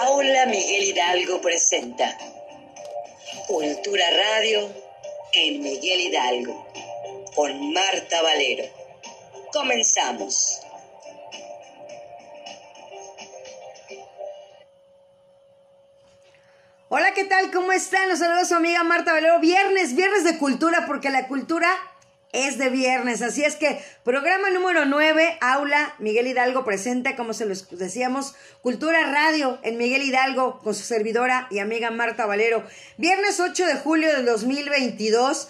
Aula Miguel Hidalgo presenta Cultura Radio en Miguel Hidalgo con Marta Valero. Comenzamos. Hola, ¿qué tal? ¿Cómo están? Los saludos su amiga Marta Valero. Viernes, viernes de cultura, porque la cultura es de viernes. Así es que programa número 9, Aula Miguel Hidalgo presenta, como se los decíamos, Cultura Radio en Miguel Hidalgo con su servidora y amiga Marta Valero. Viernes 8 de julio del 2022.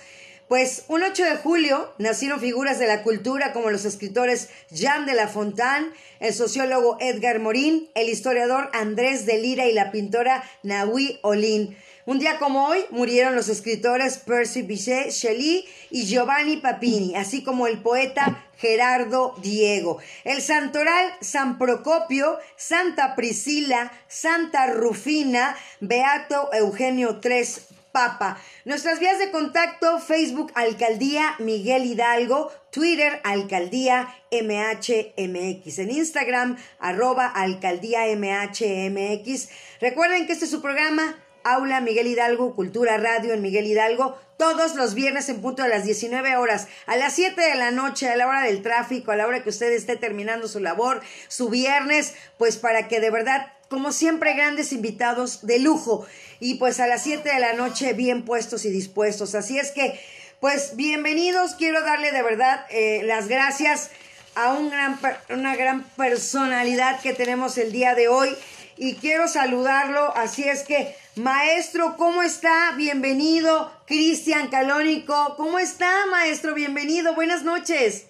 Pues un 8 de julio nacieron figuras de la cultura como los escritores Jean de la Fontaine, el sociólogo Edgar Morin, el historiador Andrés de Lira y la pintora Nahui Olin. Un día como hoy murieron los escritores Percy Bysshe Shelley y Giovanni Papini, así como el poeta Gerardo Diego. El santoral San Procopio, Santa Priscila, Santa Rufina, Beato Eugenio III Papa. Nuestras vías de contacto, Facebook Alcaldía Miguel Hidalgo, Twitter Alcaldía MHMX, en Instagram arroba Alcaldía MHMX. Recuerden que este es su programa Aula Miguel Hidalgo, Cultura Radio en Miguel Hidalgo, todos los viernes en punto a las 19 horas, a las 7 de la noche, a la hora del tráfico, a la hora que usted esté terminando su labor, su viernes, pues para que de verdad, como siempre, grandes invitados de lujo. Y pues a las 7 de la noche bien puestos y dispuestos. Así es que, pues bienvenidos, quiero darle de verdad eh, las gracias a un gran, una gran personalidad que tenemos el día de hoy y quiero saludarlo, así es que Maestro, ¿cómo está? Bienvenido. Cristian Calónico, ¿cómo está, maestro? Bienvenido. Buenas noches.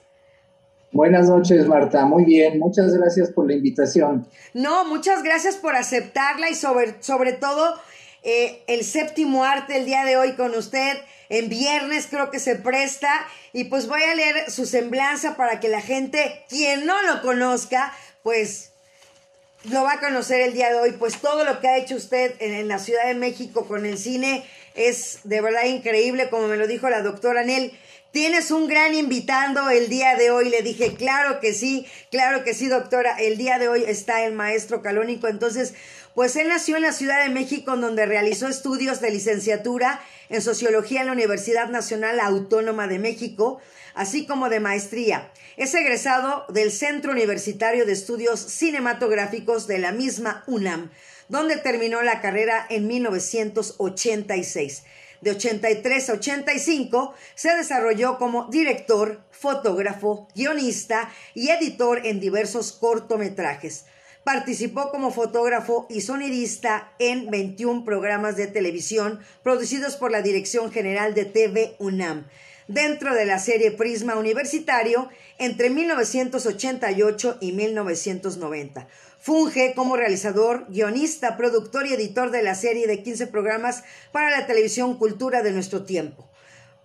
Buenas noches, Marta. Muy bien. Muchas gracias por la invitación. No, muchas gracias por aceptarla y sobre, sobre todo eh, el séptimo arte el día de hoy con usted. En viernes creo que se presta y pues voy a leer su semblanza para que la gente, quien no lo conozca, pues lo va a conocer el día de hoy, pues todo lo que ha hecho usted en, la Ciudad de México con el cine es de verdad increíble, como me lo dijo la doctora Nel. Tienes un gran invitando el día de hoy. Le dije, claro que sí, claro que sí, doctora. El día de hoy está el maestro Calónico. Entonces, pues él nació en la Ciudad de México, donde realizó estudios de licenciatura en sociología en la Universidad Nacional Autónoma de México así como de maestría. Es egresado del Centro Universitario de Estudios Cinematográficos de la misma UNAM, donde terminó la carrera en 1986. De 83 a 85 se desarrolló como director, fotógrafo, guionista y editor en diversos cortometrajes. Participó como fotógrafo y sonidista en 21 programas de televisión producidos por la Dirección General de TV UNAM dentro de la serie Prisma Universitario entre 1988 y 1990. Funge como realizador, guionista, productor y editor de la serie de 15 programas para la televisión Cultura de nuestro tiempo,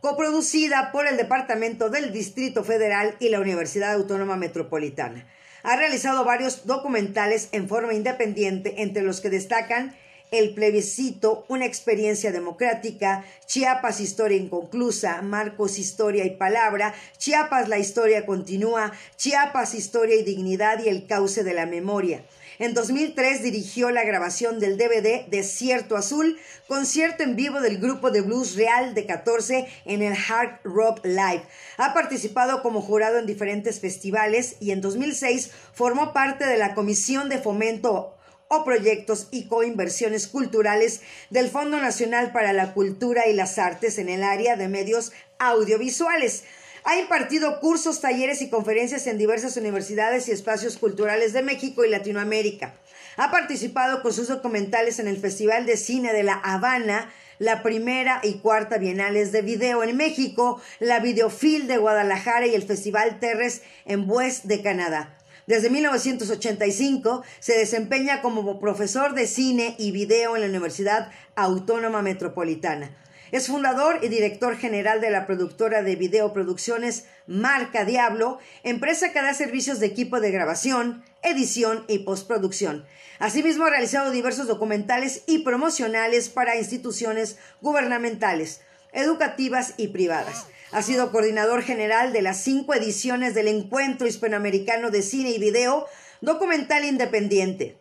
coproducida por el Departamento del Distrito Federal y la Universidad Autónoma Metropolitana. Ha realizado varios documentales en forma independiente, entre los que destacan el plebiscito, una experiencia democrática, Chiapas, historia inconclusa, Marcos, historia y palabra, Chiapas, la historia continúa, Chiapas, historia y dignidad y el cauce de la memoria. En 2003 dirigió la grabación del DVD Desierto Azul, concierto en vivo del grupo de blues real de 14 en el Hard Rock Live. Ha participado como jurado en diferentes festivales y en 2006 formó parte de la Comisión de Fomento proyectos y coinversiones culturales del Fondo Nacional para la Cultura y las Artes en el área de medios audiovisuales. Ha impartido cursos, talleres y conferencias en diversas universidades y espacios culturales de México y Latinoamérica. Ha participado con sus documentales en el Festival de Cine de La Habana, la primera y cuarta Bienales de Video en México, la Videofil de Guadalajara y el Festival Terres en West de Canadá. Desde 1985 se desempeña como profesor de cine y video en la Universidad Autónoma Metropolitana. Es fundador y director general de la productora de videoproducciones Marca Diablo, empresa que da servicios de equipo de grabación, edición y postproducción. Asimismo, ha realizado diversos documentales y promocionales para instituciones gubernamentales, educativas y privadas. Ha sido coordinador general de las cinco ediciones del Encuentro Hispanoamericano de Cine y Video Documental Independiente.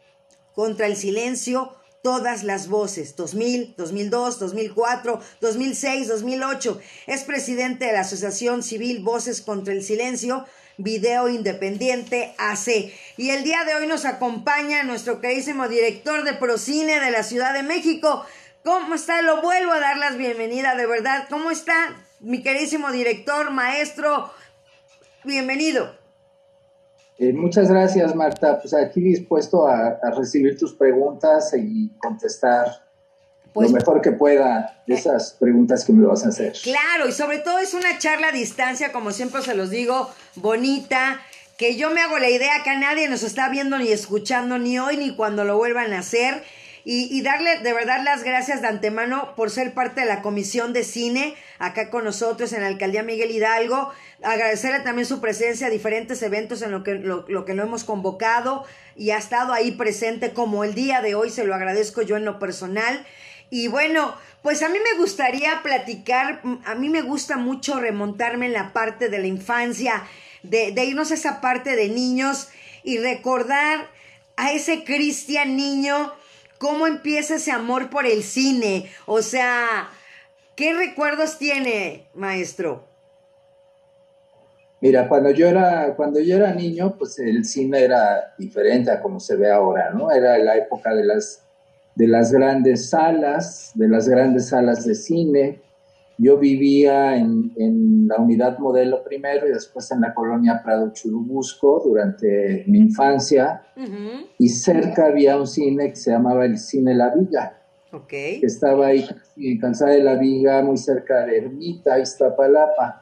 contra el silencio, todas las voces, 2000, 2002, 2004, 2006, 2008. Es presidente de la Asociación Civil Voces contra el Silencio, Video Independiente AC. Y el día de hoy nos acompaña nuestro queridísimo director de Procine de la Ciudad de México. ¿Cómo está? Lo vuelvo a dar las bienvenidas, de verdad. ¿Cómo está mi queridísimo director, maestro? Bienvenido. Eh, muchas gracias, Marta. Pues aquí dispuesto a, recibir tus preguntas y contestar pues, lo mejor que pueda de esas preguntas que me vas a hacer. Claro, y sobre todo es una charla a distancia, como siempre se los digo, bonita, que yo me hago la idea que a nadie nos está viendo ni escuchando ni hoy ni cuando lo vuelvan a hacer y, darle de verdad las gracias de antemano por ser parte de la comisión de cine acá con nosotros en la alcaldía Miguel Hidalgo. Agradecerle también su presencia a diferentes eventos en lo que lo, lo que lo hemos convocado y ha estado ahí presente como el día de hoy, se lo agradezco yo en lo personal. Y bueno, pues a mí me gustaría platicar, a mí me gusta mucho remontarme en la parte de la infancia, de, de irnos a esa parte de niños y recordar a ese Cristian niño ¿Cómo empieza ese amor por el cine? O sea, ¿qué recuerdos tiene, maestro? Mira, cuando yo era, cuando yo era niño, pues el cine era diferente a como se ve ahora, ¿no? Era la época de las, de las grandes salas, de las grandes salas de cine, yo vivía en, en, la unidad modelo primero y después en la colonia Prado Churubusco durante mi infancia. Y cerca había un cine que se llamaba el Cine La Viga. Okay. Que estaba ahí en Calzada de la Viga, muy cerca de Ermita, Iztapalapa.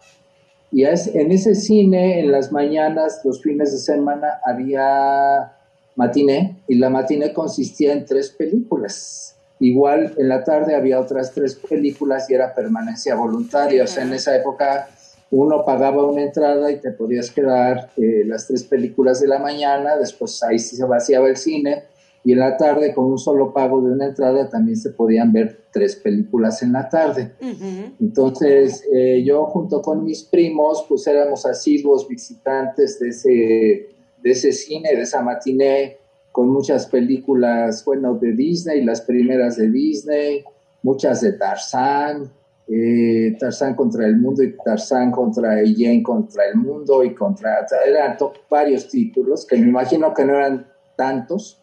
Y en ese cine, en las mañanas, los fines de semana, había matiné. Y la matiné consistía en tres películas Igual en la tarde había otras tres películas y era permanencia voluntaria. O sea, en esa época uno pagaba una entrada y te podías quedar eh, las tres películas de la mañana, después ahí sí se vaciaba el cine y en la tarde con un solo pago de una entrada también se podían ver tres películas en la tarde. Entonces eh, yo junto con mis primos pues éramos asiduos visitantes de ese, de ese cine, de esa matiné con muchas películas, bueno, de Disney, las primeras de Disney, muchas de Tarzán, eh, Tarzán contra el mundo y Tarzán contra Jane contra el mundo y contra, eran varios títulos que me imagino que no eran tantos,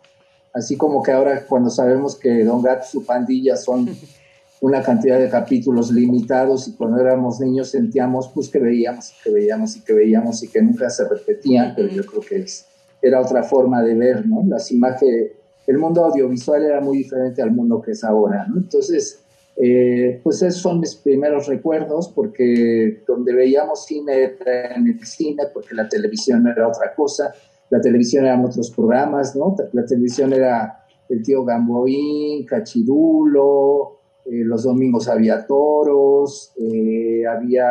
así como que ahora cuando sabemos que Don Gato y su pandilla son una cantidad de capítulos limitados y cuando éramos niños sentíamos pues que veíamos y que veíamos y que veíamos y que nunca se repetían, pero yo creo que es era otra forma de ver, ¿no? Las imágenes, el mundo audiovisual era muy diferente al mundo que es ahora, ¿no? Entonces, eh, pues esos son mis primeros recuerdos, porque donde veíamos cine era en el cine, porque la televisión era otra cosa, la televisión eran otros programas, ¿no? La televisión era el tío Gamboín, Cachirulo, eh, los domingos había toros, eh, había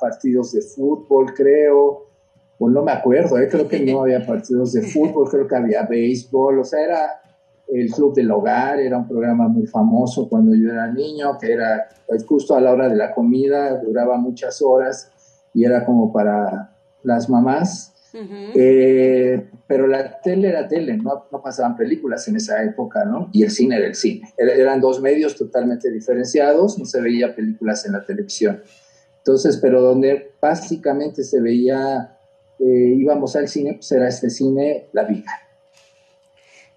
partidos de fútbol, creo, pues no me acuerdo, ¿eh? creo que no había partidos de fútbol, creo que había béisbol, o sea, era el Club del Hogar, era un programa muy famoso cuando yo era niño, que era pues, justo a la hora de la comida, duraba muchas horas y era como para las mamás. Eh, pero la tele era tele, no, no, pasaban películas en esa época, ¿no? Y el cine era el cine. eran dos medios totalmente diferenciados, no se veía películas en la televisión. Entonces, pero donde básicamente se veía íbamos al cine, pues era este cine La Vida.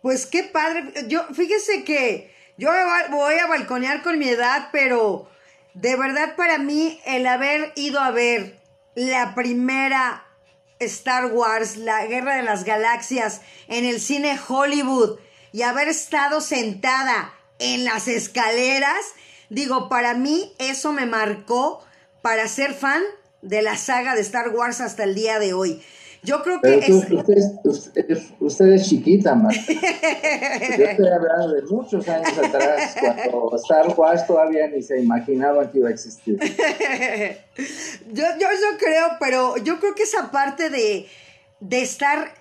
Pues qué padre. Yo, fíjese que yo voy a balconear con mi edad, pero de verdad para mí el haber ido a ver la primera Star Wars, la Guerra de las Galaxias, en el cine Hollywood y haber estado sentada en las escaleras, digo, para mí eso me marcó para ser fan de la saga de Star Wars hasta el día de hoy. Yo creo que... usted, es, chiquita, man. Yo estoy hablando de muchos años atrás, cuando Star Wars todavía ni se imaginaba que iba a existir. yo, yo, yo creo, pero yo creo que esa parte de, de estar...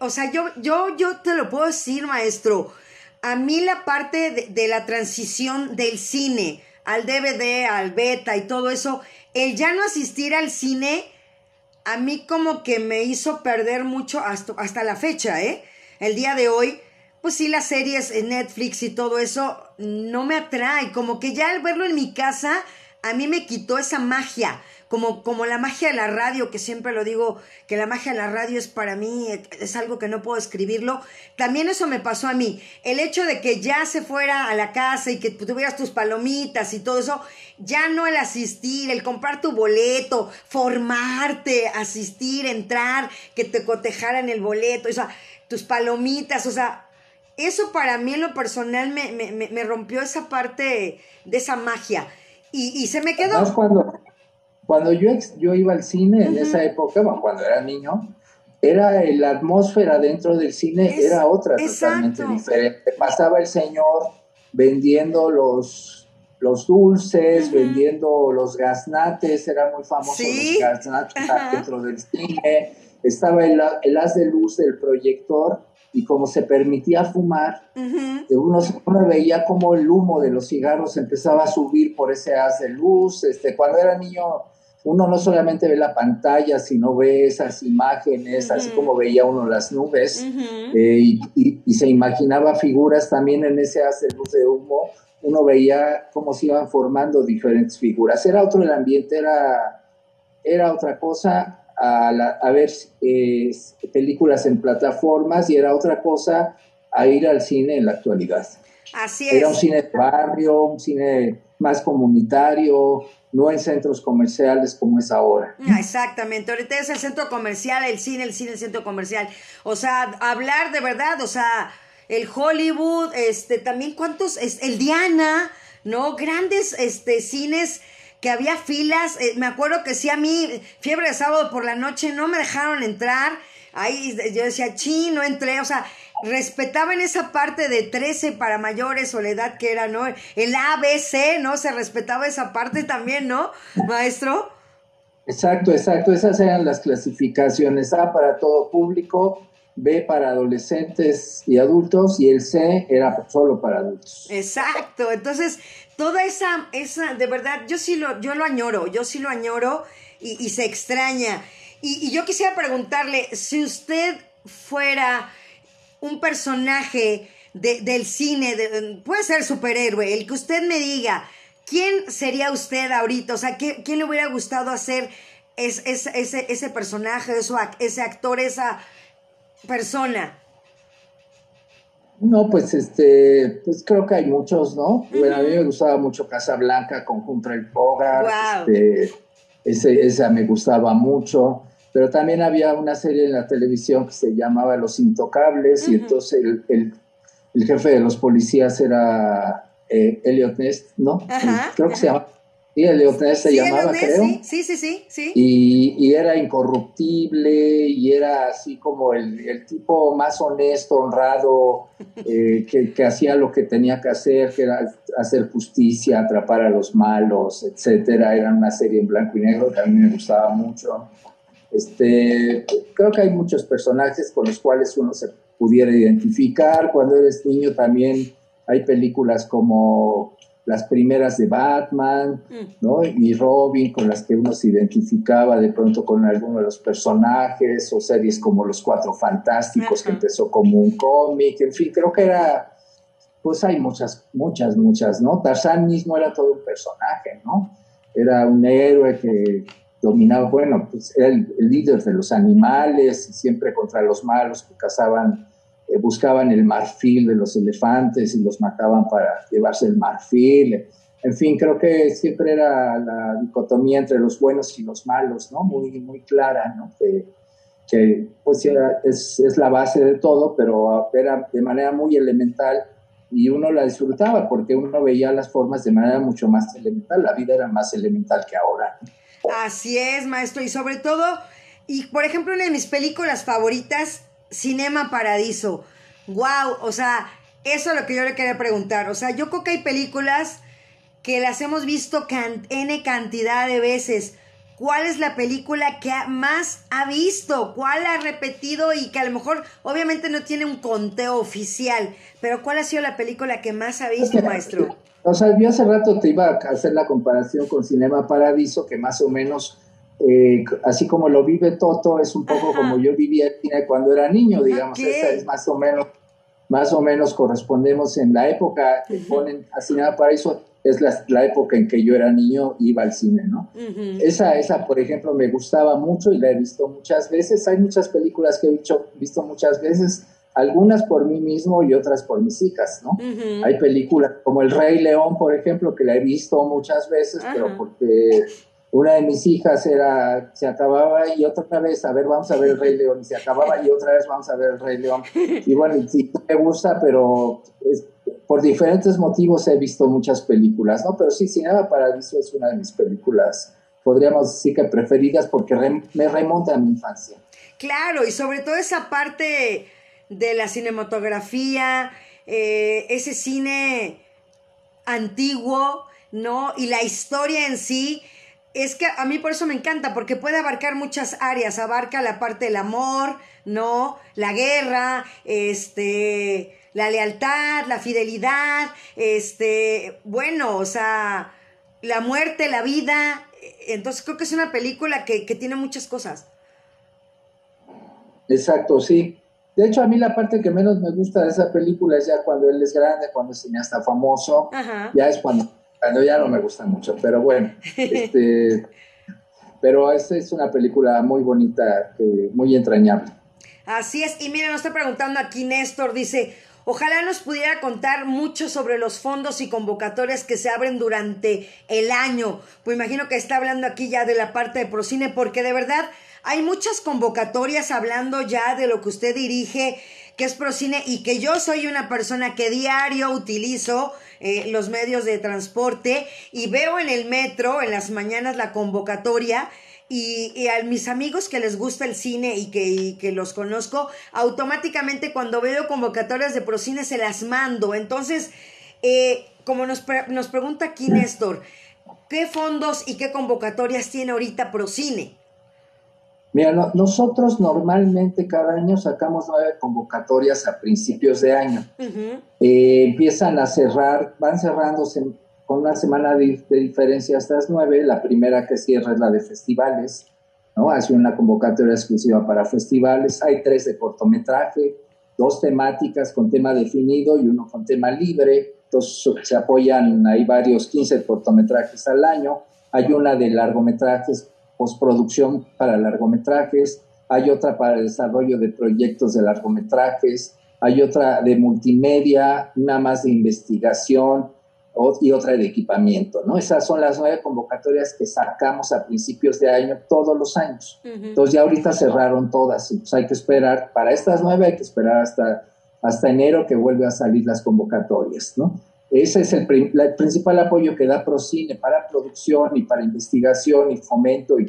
O sea, yo, yo, yo te lo puedo decir, maestro. A mí la parte de, de la transición del cine al DVD, al beta y todo eso, el ya no asistir al cine, a mí como que me hizo perder mucho hasta, hasta la fecha, ¿eh? El día de hoy, pues sí, las series en Netflix y todo eso no me atrae. Como que ya al verlo en mi casa, a mí me quitó esa magia como, como la magia de la radio, que siempre lo digo, que la magia de la radio es para mí, es algo que no puedo escribirlo. También eso me pasó a mí. El hecho de que ya se fuera a la casa y que tuvieras tus palomitas y todo eso, ya no el asistir, el comprar tu boleto, formarte, asistir, entrar, que te cotejaran el boleto, o sea, tus palomitas, o sea, eso para mí en lo personal me, me, me rompió esa parte de esa magia. Y, y se me quedó. Cuando yo, yo iba al cine en esa época, cuando era niño, era la atmósfera dentro del cine era otra totalmente diferente. Pasaba el señor vendiendo los, los dulces, vendiendo los gaznates, era muy famoso los gaznates dentro del cine. Estaba el, el, haz de luz del proyector y como se permitía fumar, uno, uno, veía como el humo de los cigarros empezaba a subir por ese haz de luz. Este, cuando era niño uno no solamente ve la pantalla, sino ve esas imágenes, así como veía uno las nubes, eh, y, se imaginaba figuras también en ese hace luz de humo, uno veía cómo se iban formando diferentes figuras. Era otro el ambiente, era, era otra cosa a, ver eh, películas en plataformas y era otra cosa a ir al cine en la actualidad. Así es. Era un cine de barrio, un cine más comunitario, no en centros comerciales como es ahora. Ah, exactamente, ahorita es el centro comercial, el cine, el cine, el centro comercial. O sea, hablar de verdad, o sea, el Hollywood, este, también cuántos, el Diana, ¿no? Grandes, este, cines que había filas, eh, me acuerdo que sí a mí, fiebre de sábado por la noche, no me dejaron entrar, ahí yo decía, chi, no entré, o sea, respetaban esa parte de 13 para mayores o la edad que era, ¿no? El ABC, ¿no? Se respetaba esa parte también, ¿no, maestro? Exacto, exacto. Esas eran las clasificaciones. A para todo público, B para adolescentes y adultos y el C era solo para adultos. Exacto. Entonces, toda esa, esa, de verdad, yo sí lo, yo lo añoro, yo sí lo añoro y, se extraña. Y, y yo quisiera preguntarle, si usted fuera un personaje del cine, puede ser superhéroe, el que usted me diga, ¿quién sería usted ahorita? O sea, ¿quién, le hubiera gustado hacer ese, ese personaje, ese actor, esa persona? No, pues este, pues creo que hay muchos, ¿no? Bueno, a mí me gustaba mucho Casablanca con Humphrey Bogart, este, ese, esa me gustaba mucho pero también había una serie en la televisión que se llamaba Los Intocables y entonces el, jefe de los policías era eh, Elliot Ness, ¿no? Creo que se llama. Sí, Elliot Ness se llamaba, creo. Sí, sí, sí, sí. Y, era incorruptible y era así como el, tipo más honesto, honrado, eh, que, que, hacía lo que tenía que hacer, que era hacer justicia, atrapar a los malos, etcétera. Era una serie en blanco y negro que a mí me gustaba mucho. Este, creo que hay muchos personajes con los cuales uno se pudiera identificar. Cuando eres niño también hay películas como las primeras de Batman, mm. ¿no? Y Robin, con las que uno se identificaba de pronto con alguno de los personajes, o series como Los Cuatro Fantásticos, que empezó como un cómic, en fin, creo que era, pues hay muchas, muchas, muchas, ¿no? Tarzán mismo era todo un personaje, ¿no? Era un héroe que dominaba, bueno, pues era el, líder de los animales, siempre contra los malos que cazaban, eh, buscaban el marfil de los elefantes y los mataban para llevarse el marfil. En fin, creo que siempre era la dicotomía entre los buenos y los malos, ¿no? Muy, muy clara, ¿no? Que, pues es, es la base de todo, pero era de manera muy elemental y uno la disfrutaba porque uno veía las formas de manera mucho más elemental. La vida era más elemental que ahora. Así es, maestro. Y sobre todo, y por ejemplo, una de mis películas favoritas, Cinema Paradiso. Wow, o sea, eso es lo que yo le quería preguntar. O sea, yo creo que hay películas que las hemos visto N cantidad de veces. ¿Cuál es la película que más ha visto? ¿Cuál ha repetido y que a lo mejor obviamente no tiene un conteo oficial? Pero ¿cuál ha sido la película que más ha visto, maestro? O sea, yo hace rato te iba a hacer la comparación con Cinema Paradiso, que más o menos, eh, así como lo vive Toto, es un poco como yo vivía el cine cuando era niño, digamos. Esa es más o menos más o menos correspondemos en la época que ponen así nada para eso es la, época en que yo era niño iba al cine, ¿no? esa, esa, por ejemplo, me gustaba mucho y la he visto muchas veces. Hay muchas películas que he visto muchas veces, algunas por mí mismo y otras por mis hijas, ¿no? Hay películas como El Rey León, por ejemplo, que la he visto muchas veces, pero porque una de mis hijas era, se acababa y otra vez, a ver, vamos a ver el Rey León, y se acababa y otra vez vamos a ver el Rey León. Y bueno, sí, me gusta, pero por diferentes motivos he visto muchas películas, ¿no? Pero sí, Cinema Paradiso es una de mis películas, podríamos decir que preferidas porque me remonta a mi infancia. Claro, y sobre todo esa parte de la cinematografía, eh, ese cine antiguo, ¿no? Y la historia en sí es que a mí por eso me encanta, porque puede abarcar muchas áreas, abarca la parte del amor, ¿no? La guerra, este, la lealtad, la fidelidad, este, bueno, o sea, la muerte, la vida. Entonces creo que es una película que, tiene muchas cosas. Exacto, sí. De hecho, a mí la parte que menos me gusta de esa película es ya cuando él es grande, cuando es cineasta famoso, ya es cuando cuando ya no me gusta mucho, pero bueno, este, pero esta es una película muy bonita, muy entrañable. Así es, y miren, nos está preguntando aquí Néstor, dice, ojalá nos pudiera contar mucho sobre los fondos y convocatorias que se abren durante el año. Pues imagino que está hablando aquí ya de la parte de Procine, porque de verdad hay muchas convocatorias hablando ya de lo que usted dirige, que es Procine, y que yo soy una persona que diario utilizo eh, los medios de transporte y veo en el metro en las mañanas la convocatoria y, a mis amigos que les gusta el cine y que, que, los conozco, automáticamente cuando veo convocatorias de Procine se las mando. Entonces, eh, como nos, nos pregunta aquí Néstor, ¿qué fondos y qué convocatorias tiene ahorita Procine? Mira, nosotros normalmente cada año sacamos nueve convocatorias a principios de año. Eh, empiezan a cerrar, van cerrándose con una semana de, diferencia estas nueve. La primera que cierra es la de festivales, ¿no? Hace una convocatoria exclusiva para festivales. Hay tres de cortometraje, dos temáticas con tema definido y uno con tema libre. Entonces se apoyan, hay varios 15 cortometrajes al año. Hay una de largometrajes postproducción para largometrajes, hay otra para el desarrollo de proyectos de largometrajes, hay otra de multimedia, una más de investigación y otra de equipamiento, ¿no? Esas son las nueve convocatorias que sacamos a principios de año todos los años. Entonces ya ahorita cerraron todas, y pues hay que esperar, para estas nueve hay que esperar hasta, hasta enero que vuelve a salir las convocatorias, ¿no? Ese es el, principal apoyo que da Procine para producción y para investigación y fomento y,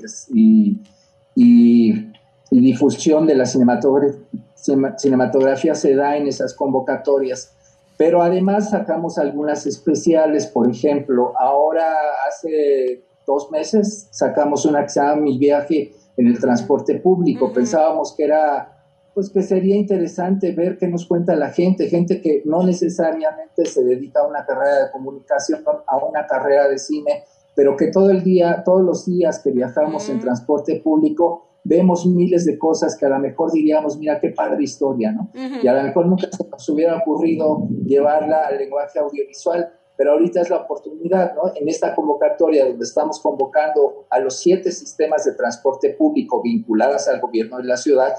y, difusión de la cinematografía, se da en esas convocatorias. Pero además sacamos algunas especiales, por ejemplo, ahora hace dos meses sacamos una que se llama Mi viaje en el transporte público. Pensábamos que era pues que sería interesante ver qué nos cuenta la gente, gente que no necesariamente se dedica a una carrera de comunicación, a una carrera de cine, pero que todo el día, todos los días que viajamos en transporte público, vemos miles de cosas que a lo mejor diríamos, mira qué padre historia, ¿no? Y a lo mejor nunca se nos hubiera ocurrido llevarla al lenguaje audiovisual, pero ahorita es la oportunidad, ¿no? En esta convocatoria donde estamos convocando a los siete sistemas de transporte público vinculadas al gobierno de la ciudad,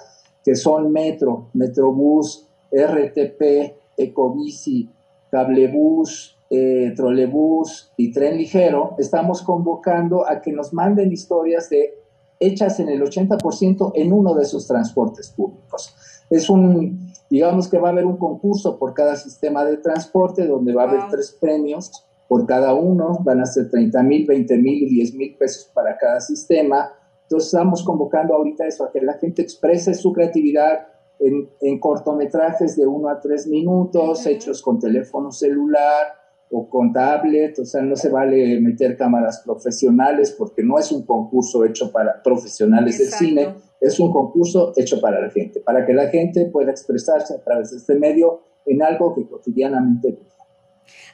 que son Metro, Metrobús, RTP, Ecobici, Cablebús, eh, Trolebús y Tren Ligero, estamos convocando a que nos manden historias de hechas en el 80% en uno de esos transportes públicos. Es un, digamos que va a haber un concurso por cada sistema de transporte donde va a haber tres premios por cada uno, van a ser 30 mil, 20 mil y 10 mil pesos para cada sistema entonces estamos convocando ahorita eso, a que la gente exprese su creatividad en, cortometrajes de uno a tres minutos, hechos con teléfono celular o con tablet, o sea, no se vale meter cámaras profesionales porque no es un concurso hecho para profesionales del cine, es un concurso hecho para la gente, para que la gente pueda expresarse a través de este medio en algo que cotidianamente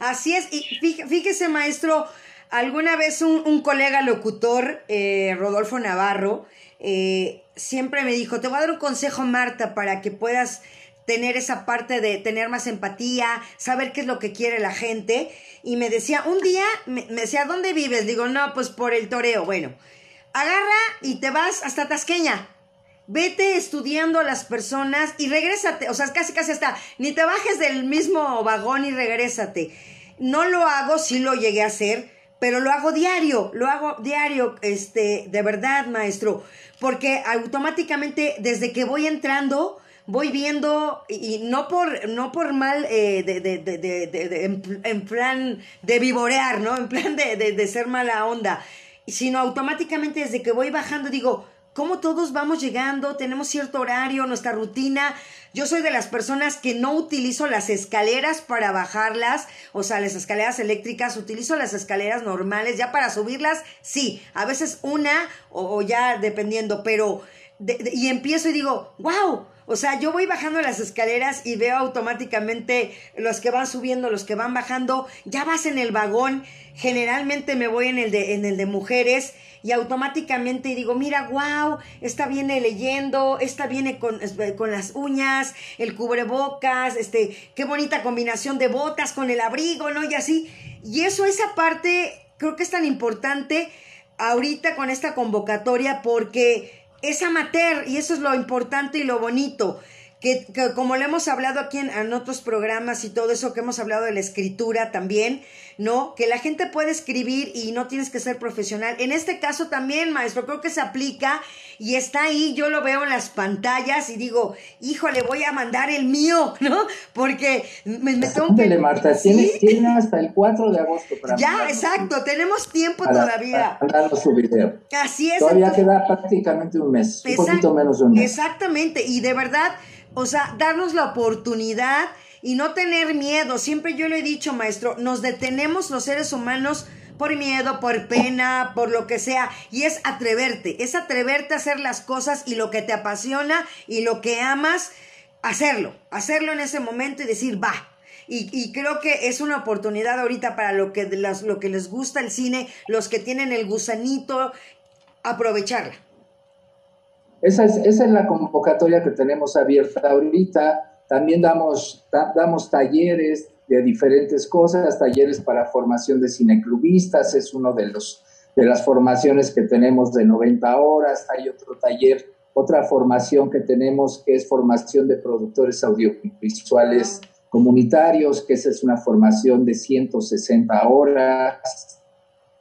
Así es, y fíjese maestro, Alguna vez un, colega locutor, eh, Rodolfo Navarro, eh, siempre me dijo, te voy a dar un consejo, Marta, para que puedas tener esa parte de tener más empatía, saber qué es lo que quiere la gente. Y me decía, un día, me, decía, ¿dónde vives? Digo, no, pues por el toreo. Bueno, agarra y te vas hasta Tasqueña. Vete estudiando a las personas y regrésate. O sea, casi, casi hasta, ni te bajes del mismo vagón y regrésate. No lo hago, sí lo llegué a hacer, pero lo hago diario, lo hago diario, este, de verdad, maestro, porque automáticamente desde que voy entrando, voy viendo, y, no por, no por mal eh, de, de, de, en, plan de vivorear, ¿no? En plan de, ser mala onda, sino automáticamente desde que voy bajando digo, cómo todos vamos llegando, tenemos cierto horario, nuestra rutina. Yo soy de las personas que no utilizo las escaleras para bajarlas, o sea, las escaleras eléctricas, utilizo las escaleras normales, ya para subirlas, sí, a veces una o, ya dependiendo, pero, y empiezo y digo, wow, o sea, yo voy bajando las escaleras y veo automáticamente los que van subiendo, los que van bajando, ya vas en el vagón, generalmente me voy en el de, en el de mujeres y automáticamente digo, mira, wow, esta viene leyendo, esta viene con, con las uñas, el cubrebocas, este, qué bonita combinación de botas con el abrigo, ¿no? Y así. Y eso, esa parte, creo que es tan importante ahorita con esta convocatoria porque es amateur y eso es lo importante y lo bonito. Que, como le hemos hablado aquí en, otros programas y todo eso que hemos hablado de la escritura también, ¿no? Que la gente puede escribir y no tienes que ser profesional. En este caso también, maestro, creo que se aplica y está ahí, yo lo veo en las pantallas y digo, híjole, voy a mandar el mío, ¿no? Porque me, me tengo que... Marta, tienes, hasta el 4 de agosto para... Ya, exacto, tenemos tiempo todavía. Para su video. Así es. Todavía queda prácticamente un mes, un poquito menos de un mes. Exactamente, y de verdad, o sea, darnos la oportunidad y no tener miedo. Siempre yo le he dicho, maestro, nos detenemos los seres humanos por miedo, por pena, por lo que sea. Y es atreverte, es atreverte a hacer las cosas y lo que te apasiona y lo que amas, hacerlo, hacerlo en ese momento y decir, va. Y, creo que es una oportunidad ahorita para lo que, lo que les gusta el cine, los que tienen el gusanito, aprovecharla. Esa es, la convocatoria que tenemos abierta ahorita también damos, damos talleres de diferentes cosas, talleres para formación de cineclubistas, es uno de, los, de las formaciones que tenemos de 90 horas. Hay otro taller, otra formación que tenemos que es formación de productores audiovisuales comunitarios, que esa es una formación de 160 horas.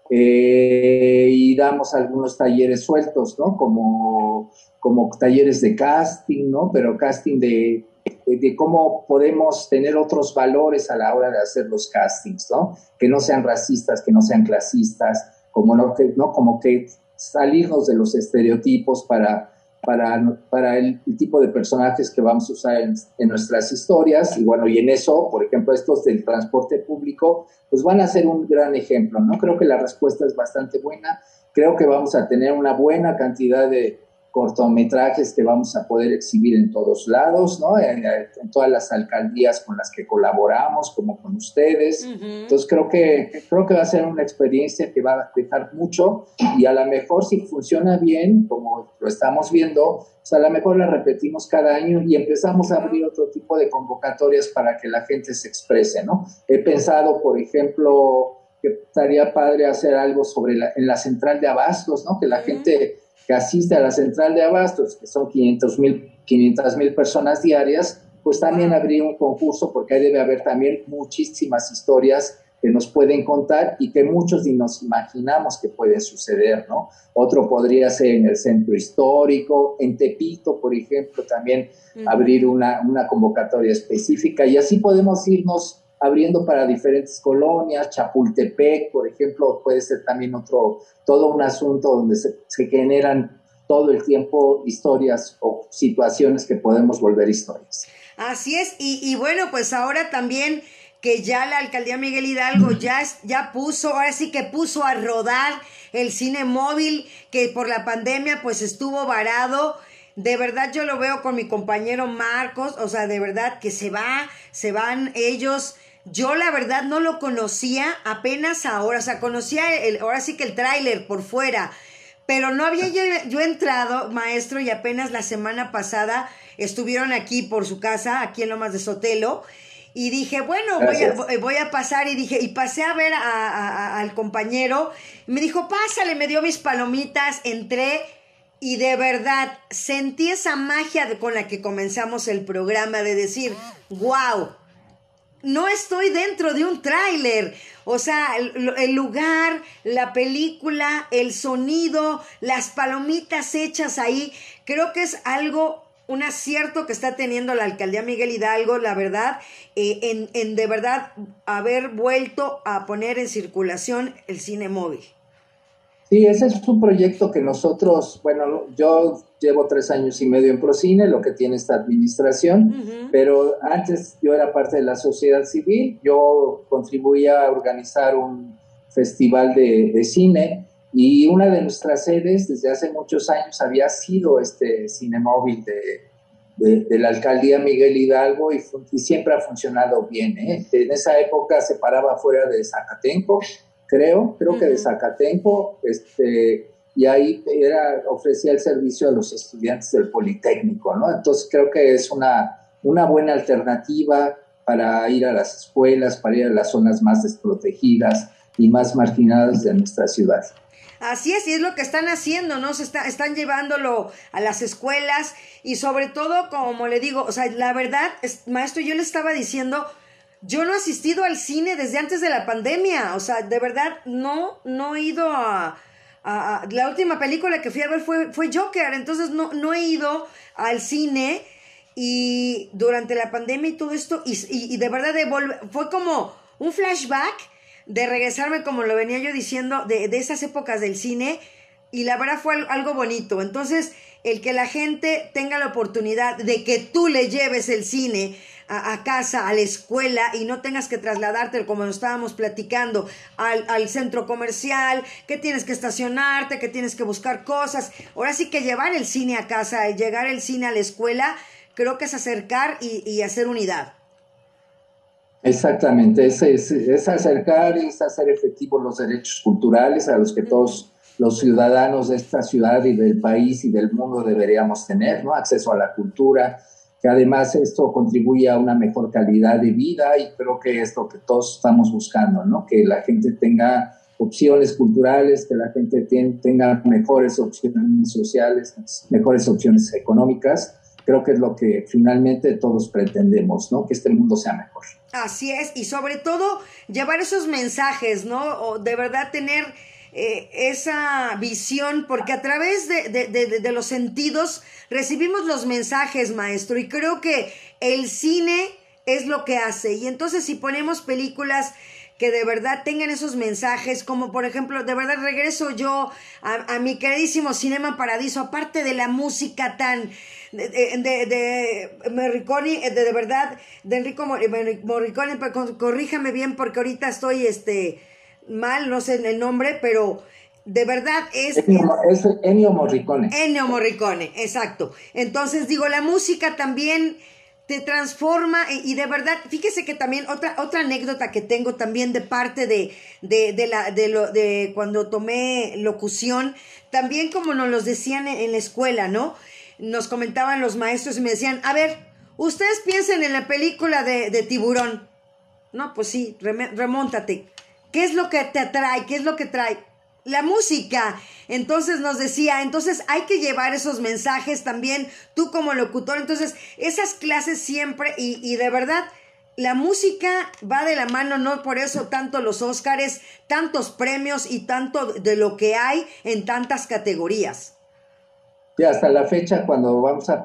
Eh, y damos algunos talleres sueltos, ¿no? Como, como talleres de casting, ¿no? Pero casting de de, cómo podemos tener otros valores a la hora de hacer los castings, ¿no? Que no sean racistas, que no sean clasistas, como que, ¿no? como que salirnos de los estereotipos para, para, para el, tipo de personajes que vamos a usar en, en, nuestras historias. Y bueno, y en eso, por ejemplo, estos del transporte público, pues van a ser un gran ejemplo, ¿no? Creo que la respuesta es bastante buena. Creo que vamos a tener una buena cantidad de, cortometrajes que vamos a poder exhibir en todos lados, ¿no? En, todas las alcaldías con las que colaboramos, como con ustedes. Entonces creo que, creo que va a ser una experiencia que va a dejar mucho y a lo mejor si funciona bien, como lo estamos viendo, pues a lo mejor la repetimos cada año y empezamos a abrir otro tipo de convocatorias para que la gente se exprese, ¿no? He pensado, por ejemplo, que estaría padre hacer algo sobre la, en la central de abastos, ¿no? Que la gente que asiste a la central de abastos, que son 500 mil personas diarias, pues también habría un concurso porque ahí debe haber también muchísimas historias que nos pueden contar y que muchos ni nos imaginamos que pueden suceder, ¿no? Otro podría ser en el centro histórico, en Tepito, por ejemplo, también abrir una, una convocatoria específica y así podemos irnos abriendo para diferentes colonias, Chapultepec, por ejemplo, puede ser también otro, todo un asunto donde se, generan todo el tiempo historias o situaciones que podemos volver historias. Así es, y, bueno, pues ahora también que ya la alcaldía Miguel Hidalgo ya, ya puso, ahora sí que puso a rodar el cine móvil que por la pandemia pues estuvo varado. De verdad yo lo veo con mi compañero Marcos, o sea, de verdad que se va, se van ellos yo la verdad no lo conocía apenas ahora, o sea, conocía el, ahora sí que el tráiler por fuera, pero no había yo, entrado, maestro, y apenas la semana pasada estuvieron aquí por su casa, aquí en Lomas de Sotelo. Y dije, bueno, voy a, voy a, pasar y dije, y pasé a ver al compañero. Me dijo, pásale, me dio mis palomitas, entré y de verdad sentí esa magia con la que comenzamos el programa de decir, wow, no estoy dentro de un tráiler. O sea, el, lugar, la película, el sonido, las palomitas hechas ahí, creo que es algo un acierto que está teniendo la alcaldía Miguel Hidalgo, la verdad, eh, en, en de verdad haber vuelto a poner en circulación el cine móvil. Sí, ese es un proyecto que nosotros, bueno, yo llevo tres años y medio en Procine, lo que tiene esta administración, pero antes yo era parte de la sociedad civil, yo contribuía a organizar un festival de, de cine y una de nuestras sedes desde hace muchos años había sido este cine móvil de, de, la alcaldía Miguel Hidalgo y, siempre ha funcionado bien. ¿eh? En esa época se paraba fuera de Zacatenco, creo, creo que de Zacatenco, este, y ahí era, ofrecía el servicio a los estudiantes del Politécnico, ¿no? Entonces creo que es una, una buena alternativa para ir a las escuelas, para ir a las zonas más desprotegidas y más marginadas de nuestra ciudad. Así es, y es lo que están haciendo, ¿no? Se está, están llevándolo a las escuelas y sobre todo, como le digo, o sea, la verdad, es, maestro, yo le estaba diciendo, yo no he asistido al cine desde antes de la pandemia, o sea, de verdad, no, no he ido a... la última película que fui a ver fue, fue Joker, entonces no, no he ido al cine y durante la pandemia y todo esto, y, y, de verdad fue como un flashback de regresarme, como lo venía yo diciendo, de, de esas épocas del cine, y la verdad fue algo bonito. Entonces, el que la gente tenga la oportunidad de que tú le lleves el cine a, casa, a la escuela y no tengas que trasladarte, como nos estábamos platicando, al, al, centro comercial, que tienes que estacionarte, que tienes que buscar cosas. Ahora sí que llevar el cine a casa y llegar el cine a la escuela, creo que es acercar y, y hacer unidad. Exactamente, es, es, acercar y es hacer efectivos los derechos culturales a los que todos los ciudadanos de esta ciudad y del país y del mundo deberíamos tener, ¿no? Acceso a la cultura, que además esto contribuye a una mejor calidad de vida y creo que es lo que todos estamos buscando, ¿no? Que la gente tenga opciones culturales, que la gente tenga mejores opciones sociales, mejores opciones económicas creo que es lo que finalmente todos pretendemos, ¿no? Que este mundo sea mejor. Así es, y sobre todo llevar esos mensajes, ¿no? O de verdad tener eh, esa visión, porque a través de, los sentidos recibimos los mensajes, maestro, y creo que el cine es lo que hace. Y entonces si ponemos películas que de verdad tengan esos mensajes, como por ejemplo, de verdad regreso yo a, mi queridísimo Cinema Paradiso, aparte de la música tan de, de, de Morricone, de, de, verdad, de Enrico Morricone, corríjame bien porque ahorita estoy este mal, no sé el nombre, pero de verdad es... Es Ennio Morricone. Ennio Morricone, exacto. Entonces digo, la música también te transforma y de verdad, fíjese que también otra, otra anécdota que tengo también de parte de, de, de la, de, lo, de cuando tomé locución, también como nos los decían en la escuela, ¿no? nos comentaban los maestros y me decían, a ver, ustedes piensen en la película de, tiburón. No, pues sí, remóntate. ¿Qué es lo que te atrae? ¿Qué es lo que trae? La música. Entonces nos decía, entonces hay que llevar esos mensajes también, tú como locutor. Entonces, esas clases siempre, y, y de verdad, la música va de la mano, no por eso tanto los Óscares, tantos premios y tanto de lo que hay en tantas categorías. Y hasta la fecha, cuando vamos a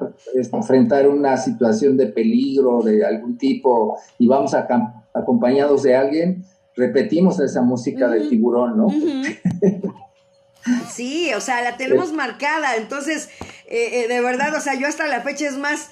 enfrentar una situación de peligro de algún tipo y vamos acompañados de alguien, repetimos esa música del tiburón, ¿no? Sí, o sea, la tenemos marcada, entonces, eh, eh, de verdad, o sea, yo hasta la fecha es más,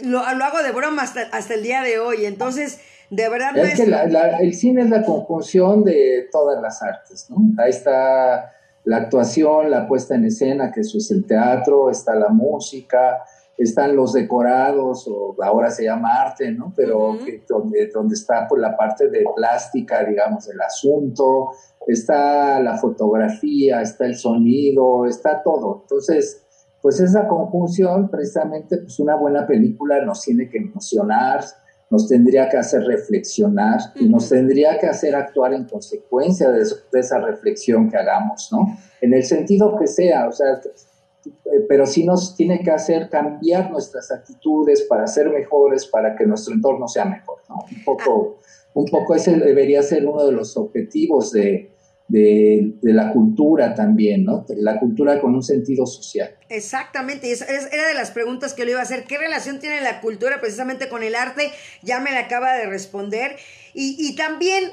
lo, hago de broma hasta, hasta, el día de hoy, entonces, de verdad... Es, que el cine es la conjunción de todas las artes, ¿no? Ahí está la actuación, la puesta en escena, que eso es el teatro, está la música, están los decorados, o ahora se llama arte, ¿no? Pero donde, donde está por la parte de plástica, digamos, del asunto, está la fotografía, está el sonido, está todo. Entonces, pues esa conjunción, precisamente, pues una buena película nos tiene que emocionar, nos tendría que hacer reflexionar y nos tendría que hacer actuar en consecuencia de, esa reflexión que hagamos, ¿no? En el sentido que sea, o sea, pero sí nos tiene que hacer cambiar nuestras actitudes para ser mejores, para que nuestro entorno sea mejor, ¿no? Un poco, un poco ese debería ser uno de los objetivos de, de, la cultura también, ¿no? La cultura con un sentido social. Exactamente, y era de las preguntas que le iba a hacer. ¿Qué relación tiene la cultura precisamente con el arte? Ya me la acaba de responder. Y, y también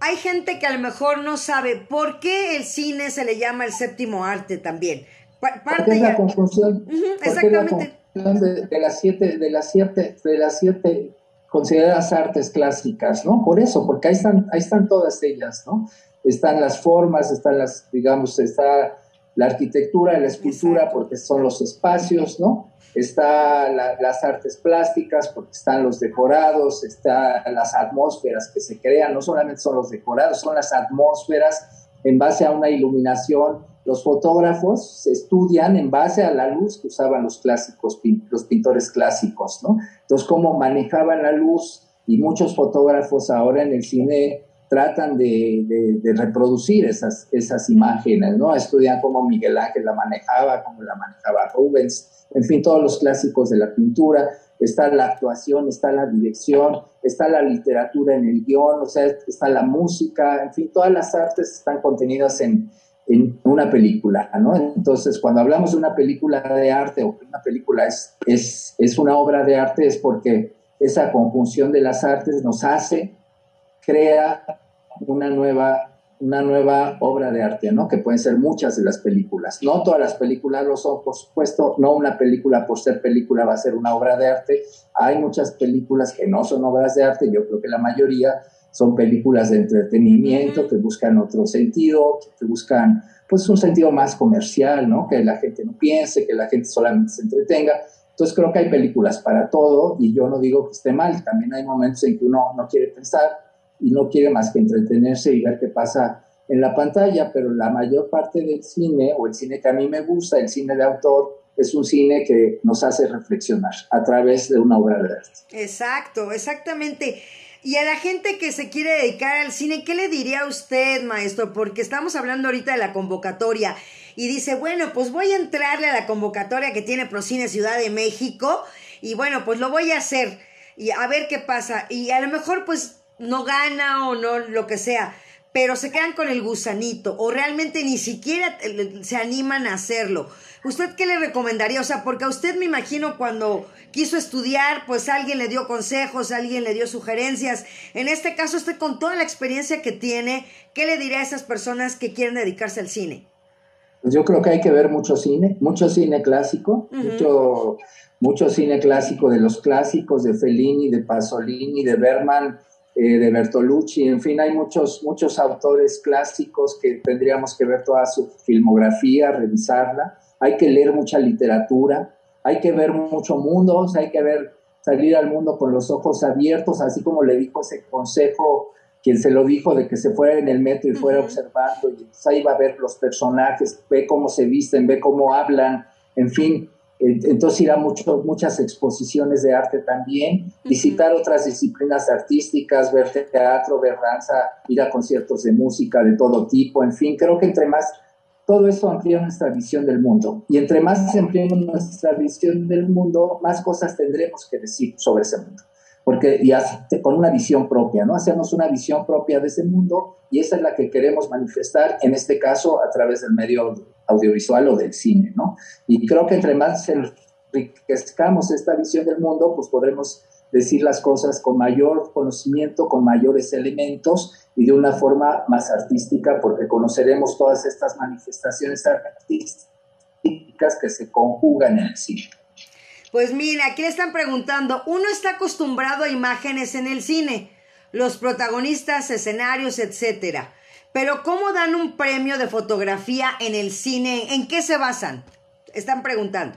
hay gente que a lo mejor no sabe por qué el cine se le llama el séptimo arte también. Parte es la confusión. exactamente. de, las siete, de las siete, de las siete consideradas artes clásicas, ¿no? Por eso, porque ahí están, ahí están todas ellas, ¿no? están las formas, están las, digamos, está la arquitectura, la escultura, porque son los espacios, ¿no? Está las artes plásticas, porque están los decorados, están las atmósferas que se crean, no solamente son los decorados, son las atmósferas en base a una iluminación. Los fotógrafos se estudian en base a la luz que usaban los clásicos, los pintores clásicos, ¿no? Entonces, cómo manejaban la luz y muchos fotógrafos ahora en el cine tratan de, reproducir esas, esas imágenes, ¿no? Estudian cómo Miguel Ángel la manejaba, cómo la manejaba Rubens, en fin, todos los clásicos de la pintura, está la actuación, está la dirección, está la literatura en el guion, o sea, está la música, en fin, todas las artes están contenidas en, en una película, ¿no? Entonces, cuando hablamos de una película de arte o una película es, es, es una obra de arte, es porque esa conjunción de las artes nos hace crea una nueva, una nueva obra de arte, ¿no? Que pueden ser muchas de las películas. No todas las películas lo son, por supuesto, no una película por ser película va a ser una obra de arte. Hay muchas películas que no son obras de arte, yo creo que la mayoría son películas de entretenimiento que buscan otro sentido, que buscan pues un sentido más comercial, ¿no? Que la gente no piense, que la gente solamente se entretenga. Entonces creo que hay películas para todo y yo no digo que esté mal, también hay momentos en que uno no quiere pensar y no quiere más que entretenerse y ver qué pasa en la pantalla, pero la mayor parte del cine, o el cine que a mí me gusta, el cine de autor, es un cine que nos hace reflexionar a través de una obra de arte. Exacto, exactamente. Y a la gente que se quiere dedicar al cine, ¿qué le diría a usted, maestro? Porque estamos hablando ahorita de la convocatoria y dice, bueno, pues voy a entrarle a la convocatoria que tiene Procine Ciudad de México y bueno, pues lo voy a hacer y a ver qué pasa. Y a lo mejor pues no gana o no lo que sea, pero se quedan con el gusanito o realmente ni siquiera se animan a hacerlo. ¿Usted qué le recomendaría? O sea, porque a usted me imagino cuando quiso estudiar, pues alguien le dio consejos, alguien le dio sugerencias. En este caso, usted con toda la experiencia que tiene, ¿qué le diría a esas personas que quieren dedicarse al cine? Pues yo creo que hay que ver mucho cine, mucho cine clásico, mucho, mucho cine clásico de los clásicos de Fellini, de Pasolini, de Berman, eh, de Bertolucci, en fin, hay muchos, muchos autores clásicos que tendríamos que ver toda su filmografía, revisarla, hay que leer mucha literatura, hay que ver mucho mundo, hay que ver, salir al mundo con los ojos abiertos, así como le dijo ese consejo, quien se lo dijo de que se fuera en el metro y fuera observando, y ahí va a ver los personajes, ve cómo se visten, ve cómo hablan, en fin, entonces ir a mucho, muchas exposiciones de arte también, visitar otras disciplinas artísticas, ver teatro, ver danza, ir a conciertos de música de todo tipo, en fin, creo que entre más, todo eso amplía nuestra visión del mundo. Y entre más ampliemos nuestra visión del mundo, más cosas tendremos que decir sobre ese mundo. Porque y con una visión propia, ¿no? Hacemos una visión propia de ese mundo y esa es la que queremos manifestar, en este caso, a través del medio audiovisual o del cine, ¿no? Y creo que entre más enriquezcamos esta visión del mundo, pues podremos decir las cosas con mayor conocimiento, con mayores elementos y de una forma más artística, porque conoceremos todas estas manifestaciones artísticas que se conjugan en el cine. Pues mira, aquí le están preguntando, uno está acostumbrado a imágenes en el cine, los protagonistas, escenarios, etcétera. Pero ¿cómo dan un premio de fotografía en el cine? ¿En qué se basan? Están preguntando.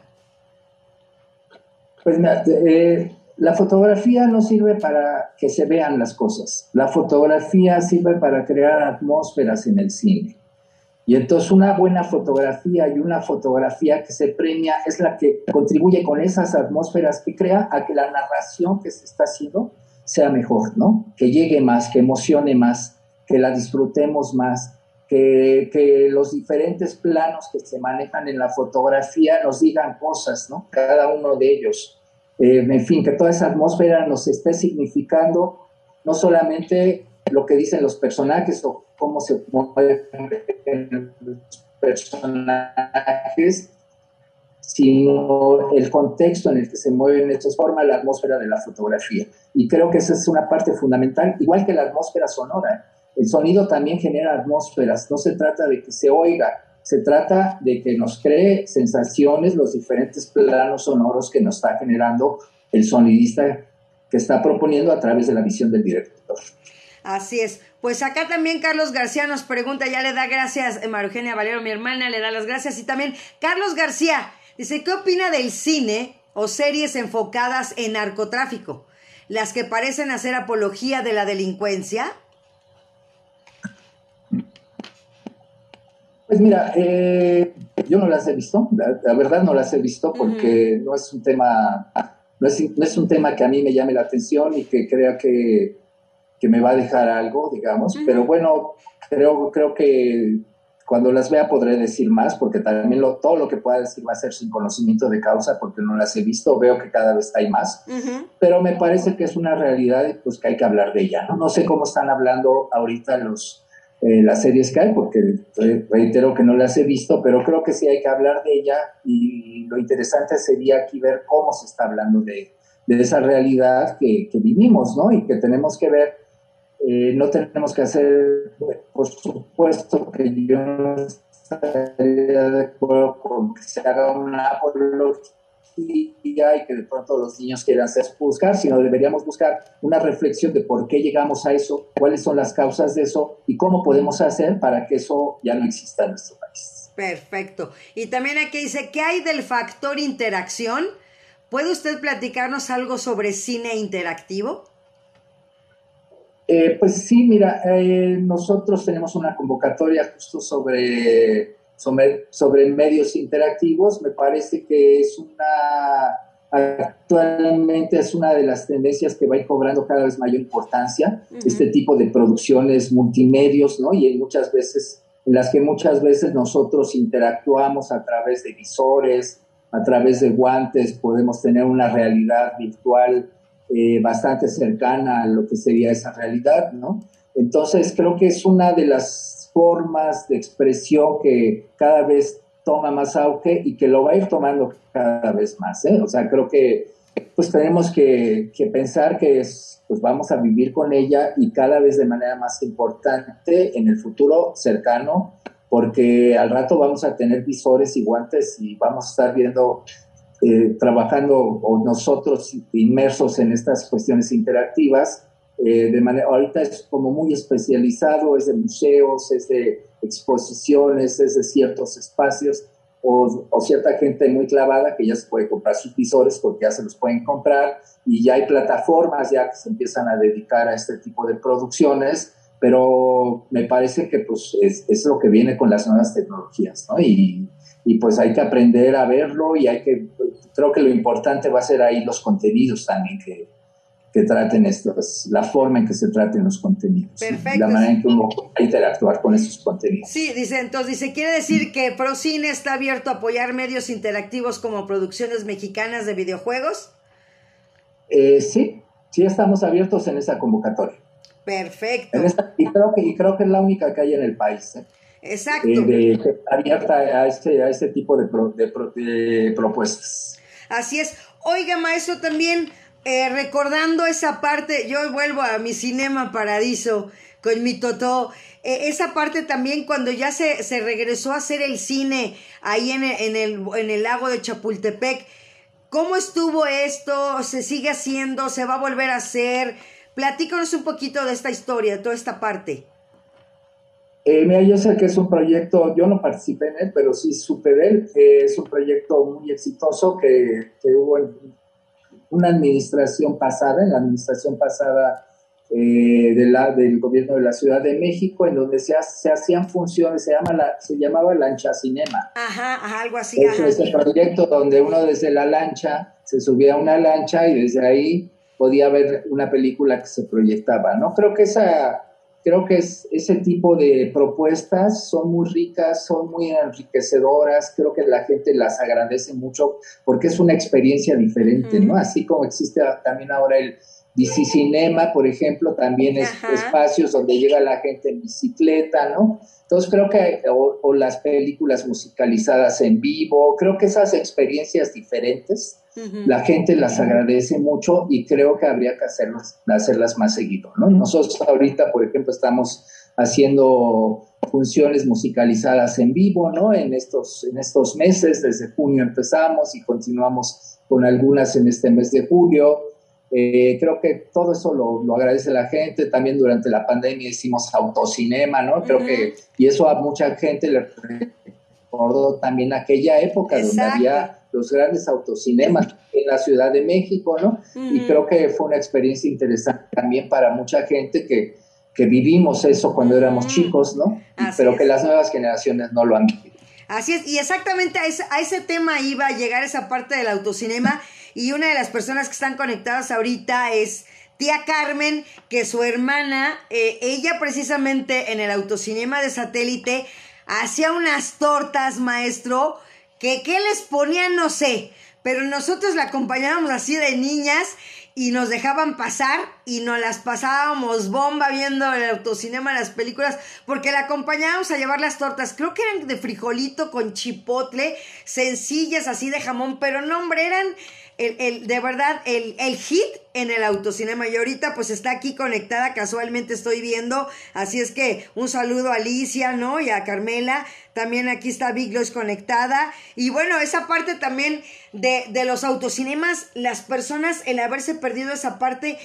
Pues eh, la fotografía no sirve para que se vean las cosas. La fotografía sirve para crear atmósferas en el cine. Y entonces una buena fotografía y una fotografía que se premia es la que contribuye con esas atmósferas que crea a que la narración que se está haciendo sea mejor, ¿no? Que llegue más, que emocione más, que la disfrutemos más, que, que, los diferentes planos que se manejan en la fotografía nos digan cosas, ¿no? Cada uno de ellos. Eh, en fin, que toda esa atmósfera nos esté significando no solamente lo que dicen los personajes o cómo se mueven los personajes, sino el contexto en el que se mueven estos forma la atmósfera de la fotografía. Y creo que esa es una parte fundamental, igual que la atmósfera sonora. El sonido también genera atmósferas, no se trata de que se oiga, se trata de que nos cree sensaciones los diferentes planos sonoros que nos está generando el sonidista que está proponiendo a través de la visión del director. Así es. Pues acá también Carlos García nos pregunta, ya le da gracias, eh, María Eugenia Valero, mi hermana, le da las gracias. Y también Carlos García dice, ¿qué opina del cine o series enfocadas en narcotráfico? Las que parecen hacer apología de la delincuencia. Pues mira, eh, yo no las he visto, la, verdad no las he visto porque no es un tema, no es, no es, un tema que a mí me llame la atención y que crea que que me va a dejar algo, digamos, pero bueno, creo, creo que cuando las vea podré decir más, porque también lo, todo lo que pueda decir va a ser sin conocimiento de causa, porque no las he visto, veo que cada vez hay más, pero me parece que es una realidad y pues que hay que hablar de ella, ¿no? No sé cómo están hablando ahorita los, eh, las series que hay, porque reitero que no las he visto, pero creo que sí hay que hablar de ella. Y lo interesante sería aquí ver cómo se está hablando de, de esa realidad que, que vivimos, ¿no? Y que tenemos que ver eh, no tenemos que hacer, por supuesto que yo no estaría de acuerdo con que se haga una apología y que de pronto los niños quieran ser buscar, sino deberíamos buscar una reflexión de por qué llegamos a eso, cuáles son las causas de eso y cómo podemos hacer para que eso ya no exista en nuestro país. Perfecto. Y también aquí dice, ¿qué hay del factor interacción? ¿Puede usted platicarnos algo sobre cine interactivo? Eh, pues sí, mira, eh, nosotros tenemos una convocatoria justo sobre, sobre, sobre, medios interactivos. Me parece que es una, actualmente es una de las tendencias que va a ir cobrando cada vez mayor importancia, este tipo de producciones multimedios, ¿no? Y muchas veces, en las que muchas veces nosotros interactuamos a través de visores, a través de guantes, podemos tener una realidad virtual eh, bastante cercana a lo que sería esa realidad, ¿no? Entonces creo que es una de las formas de expresión que cada vez toma más auge y que lo va a ir tomando cada vez más, ¿eh? O sea, creo que pues tenemos que, que pensar que es, pues vamos a vivir con ella y cada vez de manera más importante en el futuro cercano, porque al rato vamos a tener visores y guantes y vamos a estar viendo eh, trabajando o nosotros inmersos en estas cuestiones interactivas. Eh, de manera, ahorita es como muy especializado, es de museos, es de exposiciones, es de ciertos espacios o, o, cierta gente muy clavada que ya se puede comprar sus visores porque ya se los pueden comprar y ya hay plataformas ya que se empiezan a dedicar a este tipo de producciones, pero me parece que pues es, es lo que viene con las nuevas tecnologías, ¿no? Y, y pues hay que aprender a verlo y hay que, creo que lo importante va a ser ahí los contenidos también que, que traten estos, la forma en que se traten los contenidos, Perfecto. la manera en que uno va a interactuar con esos contenidos. Sí, dice, entonces dice, quiere decir que Procine está abierto a apoyar medios interactivos como producciones mexicanas de videojuegos. Eh, sí, sí estamos abiertos en esa convocatoria. Perfecto. y, creo que, y creo que es la única que hay en el país. ¿eh? Exacto. Eh, abierta a este, a este tipo de, de, propuestas. Así es. Oiga, maestro, también eh, recordando esa parte, yo vuelvo a mi cinema paradiso con mi Totó. Eh, esa parte también cuando ya se, se, regresó a hacer el cine ahí en el, en, el, en el lago de Chapultepec. ¿Cómo estuvo esto? ¿Se sigue haciendo? ¿Se va a volver a hacer? Platícanos un poquito de esta historia, de toda esta parte. Eh, mira, yo sé que es un proyecto, yo no participé en él, pero sí supe de él, que es un proyecto muy exitoso que, hubo en una administración pasada, en la administración pasada eh, de la, del gobierno de la Ciudad de México, en donde se, se hacían funciones, se, llama la, se llamaba Lancha Cinema. Ajá, algo así. Ajá. Ese proyecto donde uno desde la lancha se subía a una lancha y desde ahí podía ver una película que se proyectaba, ¿no? Creo que esa creo que es, ese tipo de propuestas son muy ricas, son muy enriquecedoras, creo que la gente las agradece mucho porque es una experiencia diferente, ¿no? Así como existe también ahora el DC Cinema, por ejemplo, también es espacios donde llega la gente en bicicleta, ¿no? Entonces creo que, o, las películas musicalizadas en vivo, creo que esas experiencias diferentes, la gente las agradece mucho y creo que habría que hacerlas, hacerlas más seguido, ¿no? Nosotros ahorita, por ejemplo, estamos haciendo funciones musicalizadas en vivo, ¿no? En estos, en estos meses, desde junio empezamos y continuamos con algunas en este mes de julio. Eh, creo que todo eso lo, lo, agradece la gente. También durante la pandemia hicimos autocinema, ¿no? Creo que, y eso a mucha gente le recordó también aquella época donde había los grandes autocinemas en la Ciudad de México, ¿no? Y creo que fue una experiencia interesante también para mucha gente que, que vivimos eso cuando éramos chicos, ¿no? Pero que las nuevas generaciones no lo han vivido. Así es, y exactamente a ese, a ese tema iba a llegar esa parte del autocinema y una de las personas que están conectadas ahorita es tía Carmen, que su hermana, eh, ella precisamente en el autocinema de satélite, hacía unas tortas, maestro, que qué les ponían, no sé, pero nosotros la acompañábamos así de niñas y nos dejaban pasar y nos las pasábamos bomba viendo el autocinema, las películas, porque la acompañábamos a llevar las tortas. Creo que eran de frijolito con chipotle, sencillas así de jamón, pero no, hombre, eran el, el, de verdad, el, el hit en el autocinema. Y ahorita pues está aquí conectada, casualmente estoy viendo. Así es que un saludo a Alicia, ¿no? Y a Carmela. También aquí está Big Lois conectada. Y bueno, esa parte también de, de los autocinemas, las personas, el haberse perdido esa parte.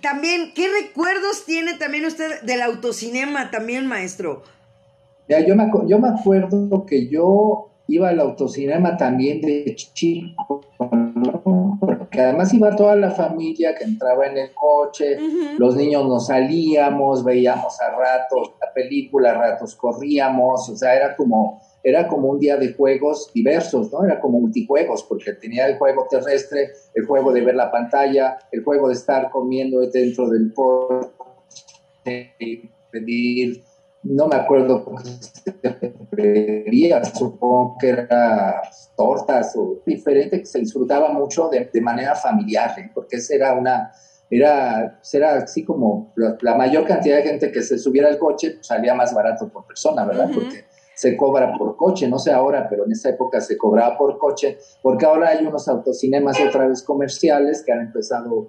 También, ¿qué recuerdos tiene también usted del autocinema también, maestro? Ya, yo me, yo me acuerdo que yo iba al autocinema también de chico, porque además iba toda la familia que entraba en el coche, los niños nos salíamos, veíamos a ratos la película, a ratos corríamos, o sea, era como, era como un día de juegos diversos, ¿no? Era como multijuegos, porque tenía el juego terrestre, el juego de ver la pantalla, el juego de estar comiendo dentro del coche, pedir no me acuerdo supongo que era tortas o diferente, que se disfrutaba mucho de, manera familiar, ¿eh? porque esa era una, era, era así como la, mayor cantidad de gente que se subiera al coche pues, salía más barato por persona, ¿verdad? Porque se cobra por coche, no sé ahora, pero en esa época se cobraba por coche, porque ahora hay unos autocinemas otra vez comerciales que han empezado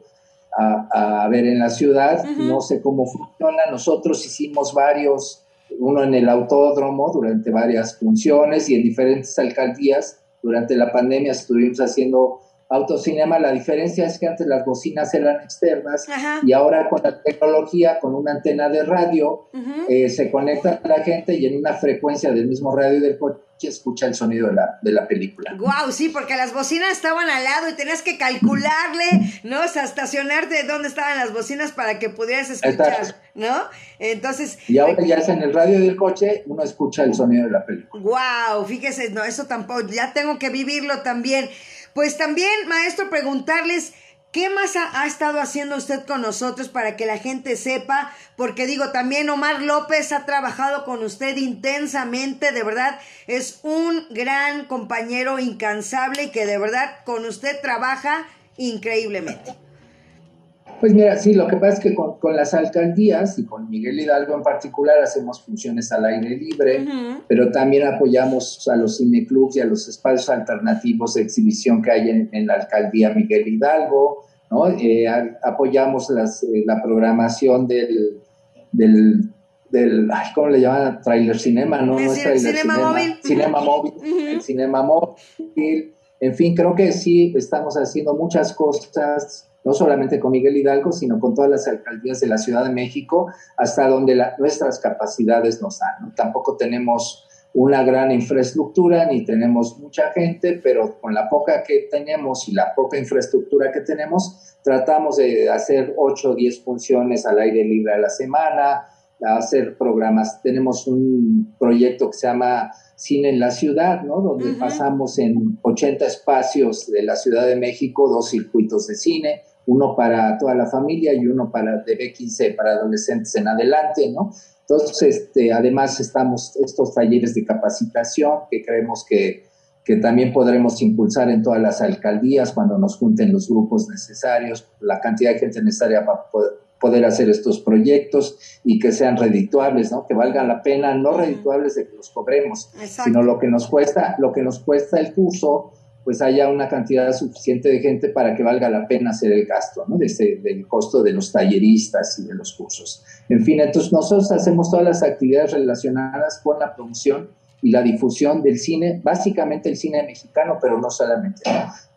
a, ver en la ciudad, no sé cómo funciona, nosotros hicimos varios uno en el autódromo durante varias funciones y en diferentes alcaldías. Durante la pandemia estuvimos haciendo autocinema. La diferencia es que antes las bocinas eran externas y ahora con la tecnología, con una antena de radio, eh, se conecta a la gente y en una frecuencia del mismo radio del coche escucha el sonido de la, de la película. Wow, sí, porque las bocinas estaban al lado y tenías que calcularle, ¿no? O sea, estacionarte dónde estaban las bocinas para que pudieras escuchar, ¿no? Entonces... Y ahora ya es en el radio del coche, uno escucha el sonido de la película. Wow, fíjese, no, eso tampoco, ya tengo que vivirlo también. Pues también, maestro, preguntarles... ¿Qué más ha, estado haciendo usted con nosotros para que la gente sepa? Porque digo, también Omar López ha trabajado con usted intensamente, de verdad, es un gran compañero incansable y que de verdad con usted trabaja increíblemente. Pues mira, sí, lo que pasa es que con, las alcaldías y con Miguel Hidalgo en particular hacemos funciones al aire libre, pero también apoyamos a los cineclubs y a los espacios alternativos de exhibición que hay en, la alcaldía Miguel Hidalgo, ¿no? Eh, apoyamos las, eh, la programación del, del, del ¿cómo le llaman? Trailer cinema, ¿no? no es trailer cinema, móvil. Cinema móvil, el cinema móvil. En fin, creo que sí, estamos haciendo muchas cosas no solamente con Miguel Hidalgo, sino con todas las alcaldías de la Ciudad de México, hasta donde nuestras capacidades nos dan. Tampoco tenemos una gran infraestructura ni tenemos mucha gente, pero con la poca que tenemos y la poca infraestructura que tenemos, tratamos de hacer 8 o 10 funciones al aire libre a la semana, hacer programas. Tenemos un proyecto que se llama Cine en la Ciudad, ¿no? Donde pasamos en 80 espacios de la Ciudad de México dos circuitos de cine, uno para toda la familia y uno para de B15 para adolescentes en adelante, ¿no? Entonces, este, además estamos estos talleres de capacitación que creemos que, que también podremos impulsar en todas las alcaldías cuando nos junten los grupos necesarios, la cantidad de gente necesaria para poder, hacer estos proyectos y que sean redituables, ¿no? Que valgan la pena, no redituables de que los cobremos, sino lo que nos cuesta, lo que nos cuesta el curso, pues haya una cantidad suficiente de gente para que valga la pena hacer el gasto, ¿no? Desde del costo de los talleristas y de los cursos. En fin, entonces nosotros hacemos todas las actividades relacionadas con la producción y la difusión del cine, básicamente el cine mexicano, pero no solamente,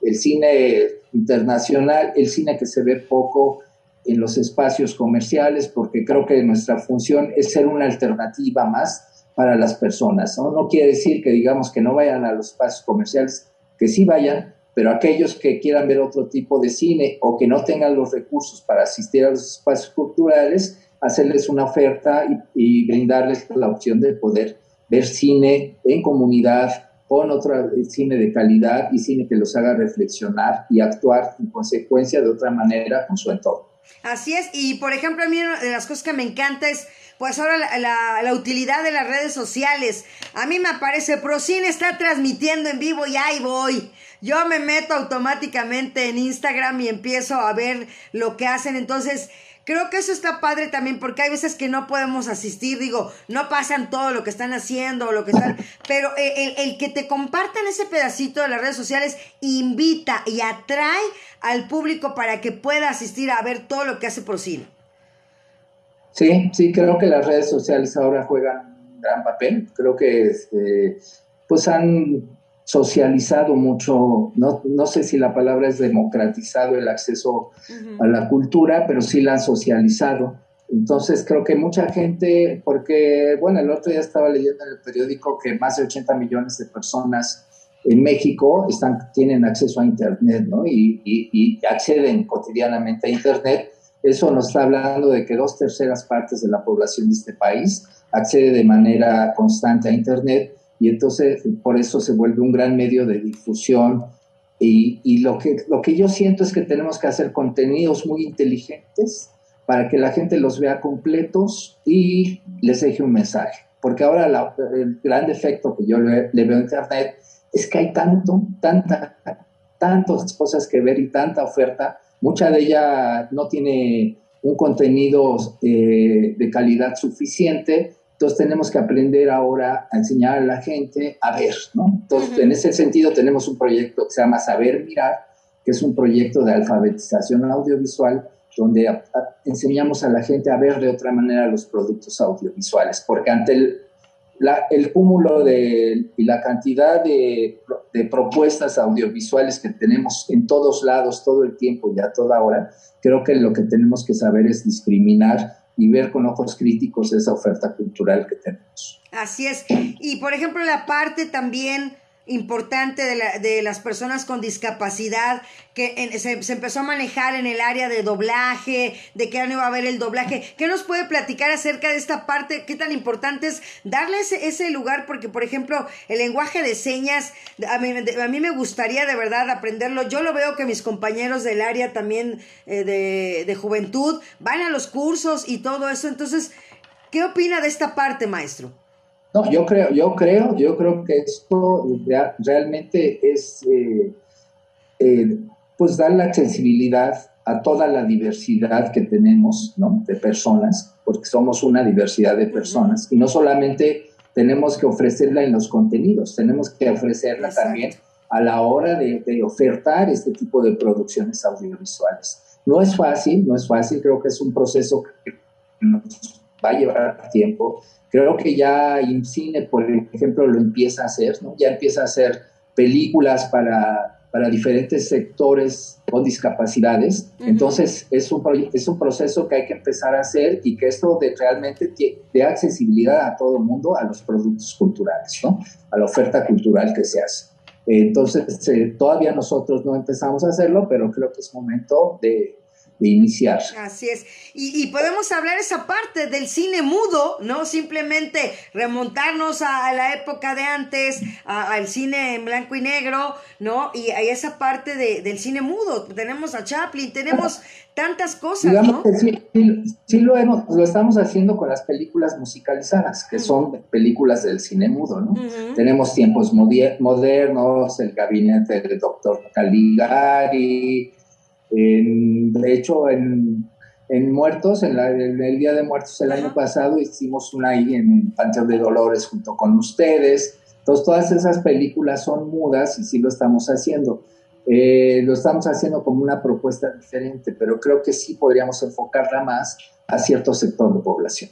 el cine internacional, el cine que se ve poco en los espacios comerciales, porque creo que nuestra función es ser una alternativa más para las personas. ¿no? no quiere decir que digamos que no vayan a los espacios comerciales, que sí vayan, pero aquellos que quieran ver otro tipo de cine o que no tengan los recursos para asistir a los espacios culturales, hacerles una oferta y, brindarles la opción de poder ver cine en comunidad, con otro cine de calidad y cine que los haga reflexionar y actuar en consecuencia de otra manera con su entorno. Así es, y por ejemplo, a mí una de las cosas que me encanta es, pues ahora la, la, utilidad de las redes sociales. A mí me aparece Procine está transmitiendo en vivo y ahí voy. Yo me meto automáticamente en Instagram y empiezo a ver lo que hacen. Entonces, Creo que eso está padre también porque hay veces que no podemos asistir, digo, no pasan todo lo que están haciendo o lo que están, pero el, el, que te compartan ese pedacito de las redes sociales invita y atrae al público para que pueda asistir a ver todo lo que hace Procine. Sí, sí, creo que las redes sociales ahora juegan un gran papel. Creo que este, pues han socializado mucho, no, no, sé si la palabra es democratizado el acceso a la cultura, pero sí la han socializado. Entonces creo que mucha gente, porque, bueno, el otro día estaba leyendo en el periódico que más de 80 millones de personas en México están, tienen acceso a Internet, ¿no? Y, y, y acceden cotidianamente a Internet. Eso nos está hablando de que dos terceras partes de la población de este país accede de manera constante a Internet y entonces por eso se vuelve un gran medio de difusión y, lo, que, lo que yo siento es que tenemos que hacer contenidos muy inteligentes para que la gente los vea completos y les deje un mensaje. Porque ahora el gran defecto que yo le, veo a Internet es que hay tanto, tanta, tantas cosas que ver y tanta oferta, mucha de ella no tiene un contenido eh, de calidad suficiente entonces tenemos que aprender ahora a enseñar a la gente a ver, ¿no? Entonces, en ese sentido tenemos un proyecto que se llama Saber Mirar, que es un proyecto de alfabetización audiovisual donde enseñamos a la gente a ver de otra manera los productos audiovisuales, porque ante el, el cúmulo de, y la cantidad de, de, propuestas audiovisuales que tenemos en todos lados, todo el tiempo y a toda hora, creo que lo que tenemos que saber es discriminar y ver con ojos críticos esa oferta cultural que tenemos. Así es. Y por ejemplo, la parte también importante de, la, de las personas con discapacidad que se, se, empezó a manejar en el área de doblaje, de que ya no iba a haber el doblaje. ¿Qué nos puede platicar acerca de esta parte? ¿Qué tan importante es darle ese, ese lugar? Porque, por ejemplo, el lenguaje de señas, a mí, a mí, me gustaría de verdad aprenderlo. Yo lo veo que mis compañeros del área también eh, de, de juventud van a los cursos y todo eso. Entonces, ¿qué opina de esta parte, maestro? No, yo creo, yo creo, yo creo que esto realmente es eh, eh, pues dar la accesibilidad a toda la diversidad que tenemos, ¿no? De personas, porque somos una diversidad de personas y no solamente tenemos que ofrecerla en los contenidos, tenemos que ofrecerla también a la hora de, de, ofertar este tipo de producciones audiovisuales. No es fácil, no es fácil, creo que es un proceso que nos va a llevar tiempo, Creo que ya IMCINE, por ejemplo, lo empieza a hacer, ¿no? Ya empieza a hacer películas para, para diferentes sectores con discapacidades. Entonces, es un, es un proceso que hay que empezar a hacer y que esto de, realmente dé accesibilidad a todo el mundo a los productos culturales, ¿no? A la oferta cultural que se hace. Entonces, eh, todavía nosotros no empezamos a hacerlo, pero creo que es momento de, de iniciar. Así es. Y, podemos hablar esa parte del cine mudo, ¿no? Simplemente remontarnos a, la época de antes, al cine en blanco y negro, ¿no? Y a esa parte de, del cine mudo. Tenemos a Chaplin, tenemos tantas cosas, ¿no? sí, sí, lo, hemos, lo estamos haciendo con las películas musicalizadas, que son películas del cine mudo, ¿no? Tenemos tiempos modernos, el gabinete del doctor Caligari, de hecho, en, Muertos, en, el Día de Muertos el año pasado, hicimos una ahí en Panteón de Dolores junto con ustedes. Entonces, todas esas películas son mudas y sí lo estamos haciendo. Eh, lo estamos haciendo como una propuesta diferente, pero creo que sí podríamos enfocarla más a cierto sector de población.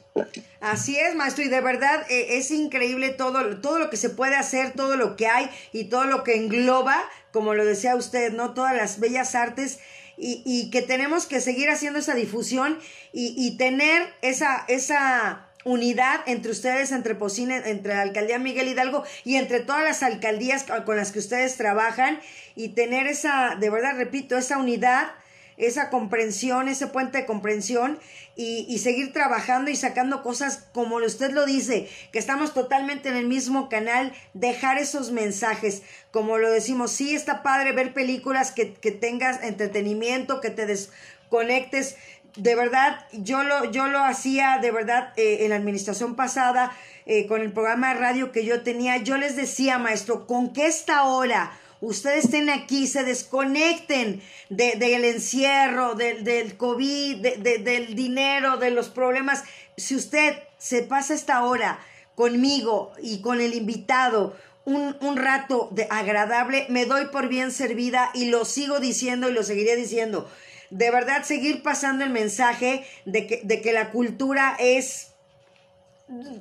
Así es, maestro, y de verdad eh, es increíble todo, todo lo que se puede hacer, todo lo que hay y todo lo que engloba, como lo decía usted, ¿no? Todas las bellas artes y, y que tenemos que seguir haciendo esa difusión y, y tener esa, esa unidad entre ustedes, entre Pocine, entre la alcaldía Miguel Hidalgo y entre todas las alcaldías con las que ustedes trabajan y tener esa, de verdad, repito, esa unidad, esa comprensión, ese puente de comprensión y, seguir trabajando y sacando cosas como usted lo dice, que estamos totalmente en el mismo canal, dejar esos mensajes, como lo decimos, sí está padre ver películas que, que tengas entretenimiento, que te desconectes. De verdad, yo lo, yo lo hacía de verdad eh, en la administración pasada, eh, con el programa de radio que yo tenía, yo les decía, maestro, ¿con qué esta hora? Ustedes estén aquí, se desconecten del encierro, del COVID, del dinero, de los problemas. Si usted se pasa esta hora conmigo y con el invitado, un, rato de agradable, me doy por bien servida y lo sigo diciendo y lo seguiré diciendo. De verdad, seguir pasando el mensaje de que, de que la cultura es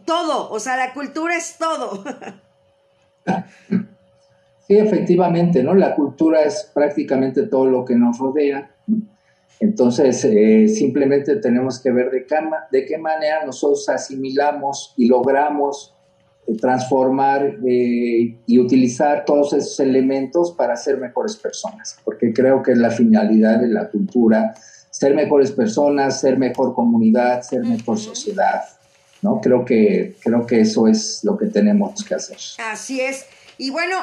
todo, o sea, la cultura es todo. Efectivamente, ¿no? La cultura es prácticamente todo lo que nos rodea. Entonces, eh, simplemente tenemos que ver de qué, de qué manera nosotros asimilamos y logramos eh, transformar eh, y utilizar todos esos elementos para ser mejores personas, porque creo que es la finalidad de la cultura, ser mejores personas, ser mejor comunidad, ser mejor sociedad, ¿no? Creo que, creo que eso es lo que tenemos que hacer. Así es. Y bueno,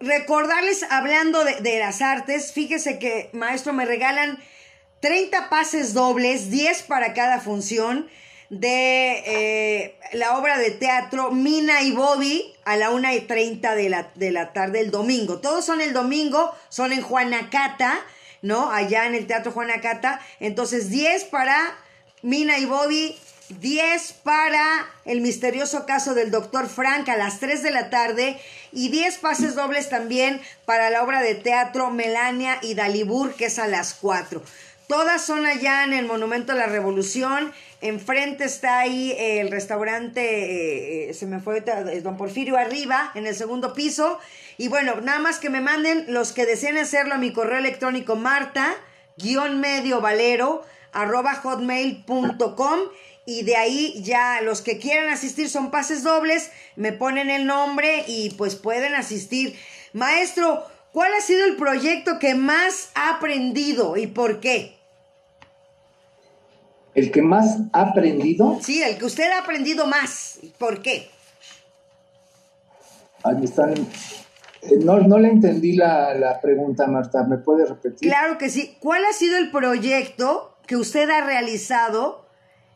recordarles, hablando de, las artes, fíjese que, maestro, me regalan 30 pases dobles, 10 para cada función de eh, la obra de teatro Mina y Bobby a la 1 y 30 de la, de la tarde el domingo. Todos son el domingo, son en Juanacata, ¿no? Allá en el Teatro Juanacata. Entonces, 10 para Mina y Bobby, 10 para el misterioso caso del doctor Frank a las 3 de la tarde y 10 pases dobles también para la obra de teatro Melania y Dalibur que es a las 4. Todas son allá en el Monumento a la Revolución. Enfrente está ahí el restaurante, eh, eh, se me fue, Don Porfirio arriba, en el segundo piso. Y bueno, nada más que me manden los que deseen hacerlo a mi correo electrónico marta, guion y de ahí ya los que quieran asistir son pases dobles, me ponen el nombre y pues pueden asistir. Maestro, ¿cuál ha sido el proyecto que más ha aprendido y por qué? ¿El que más ha aprendido? Sí, el que usted ha aprendido más. ¿Por qué? Ahí están. Eh, no, no le entendí la, la pregunta, Marta. ¿Me puede repetir? Claro que sí. ¿Cuál ha sido el proyecto que usted ha realizado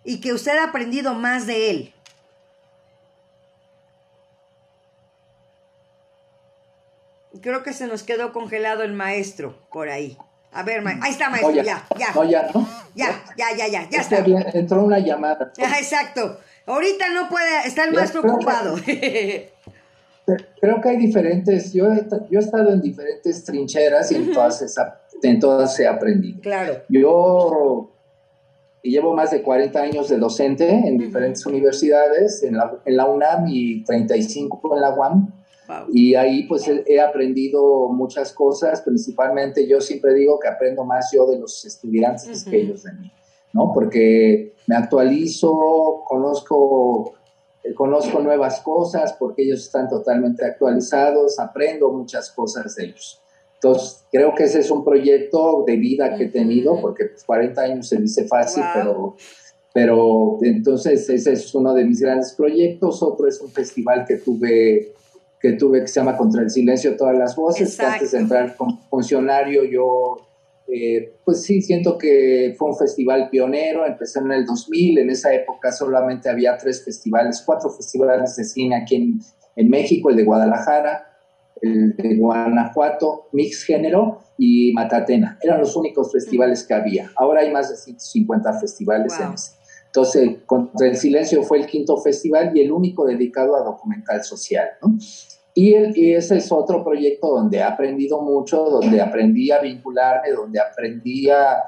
y que usted ha aprendido más de él. Creo que se nos quedó congelado el maestro por ahí. A ver, ahí está, maestro, ya, ya. No, ya, ¿no? Ya, ya, ya, ya, ya está. entró una llamada. exacto. Ahorita no puede, está el maestro ocupado. creo que hay diferentes, yo he, yo he estado en diferentes trincheras y en, todas en todas he aprendido. Claro. Yo y llevo más de 40 años de docente en diferentes universidades, en la, en la, UNAM y 35 en la UAM. Y ahí pues he, aprendido muchas cosas, principalmente yo siempre digo que aprendo más yo de los estudiantes que ellos de mí, ¿no? Porque me actualizo, conozco eh, conozco nuevas cosas porque ellos están totalmente actualizados, aprendo muchas cosas de ellos. Entonces, creo que ese es un proyecto de vida que he tenido, porque 40 pues, años se dice fácil, pero, pero entonces ese es uno de mis grandes proyectos. Otro es un festival que tuve que tuve que se llama Contra el Silencio Todas las Voces, que antes de entrar como funcionario yo, eh, pues sí, siento que fue un festival pionero, empecé en el 2000, en esa época solamente había tres festivales, cuatro festivales de cine aquí en, en México, el de Guadalajara, el de Guanajuato, Mix Género y Matatena. Eran los únicos festivales que había. Ahora hay más de 150 festivales en ese. Entonces, Contra el Silencio fue el quinto festival y el único dedicado a documental social. ¿no? Y, ese es otro proyecto donde he aprendido mucho, donde aprendí a vincularme, donde aprendí a,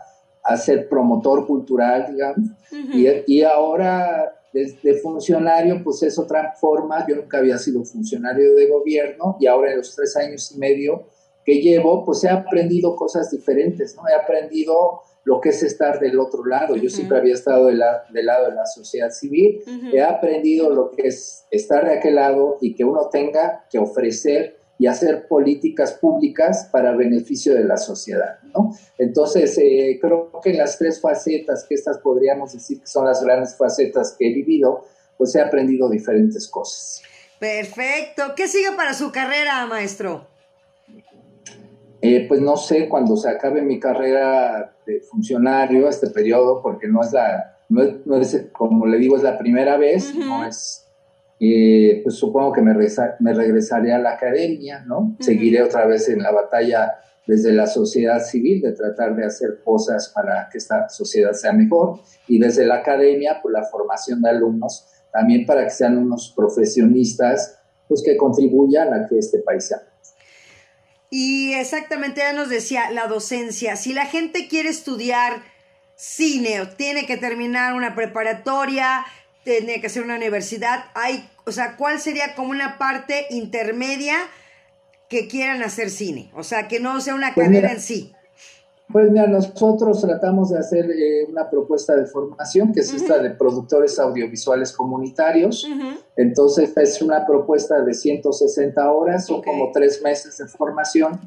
ser promotor cultural, digamos. y, y, ahora, desde funcionario, pues es otra forma. Yo nunca había sido funcionario de gobierno y ahora en los tres años y medio que llevo, pues he aprendido cosas diferentes, ¿no? He aprendido lo que es estar del otro lado. Yo siempre había estado del lado de la sociedad civil, he aprendido lo que es estar de aquel lado y que uno tenga que ofrecer y hacer políticas públicas para beneficio de la sociedad, ¿no? Entonces, eh, creo que en las tres facetas, que estas podríamos decir que son las grandes facetas que he vivido, pues he aprendido diferentes cosas. Perfecto. ¿Qué sigue para su carrera, maestro? Eh, pues no sé cuando se acabe mi carrera de funcionario, este periodo, porque no es la, no es, como le digo, es la primera vez, no es, eh, pues supongo que me, me, regresaré a la academia, ¿no? Seguiré otra vez en la batalla desde la sociedad civil, de tratar de hacer cosas para que esta sociedad sea mejor, y desde la academia, pues la formación de alumnos, también para que sean unos profesionistas, pues que contribuyan a que este país sea y exactamente ya nos decía la docencia, si la gente quiere estudiar cine tiene que terminar una preparatoria, tiene que hacer una universidad, hay, o sea, ¿cuál sería como una parte intermedia que quieran hacer cine? O sea, que no sea una pues carrera en sí. Pues mira, nosotros tratamos de hacer eh, una propuesta de formación, que es esta de productores audiovisuales comunitarios. Entonces, es una propuesta de 160 horas, son como tres meses de formación.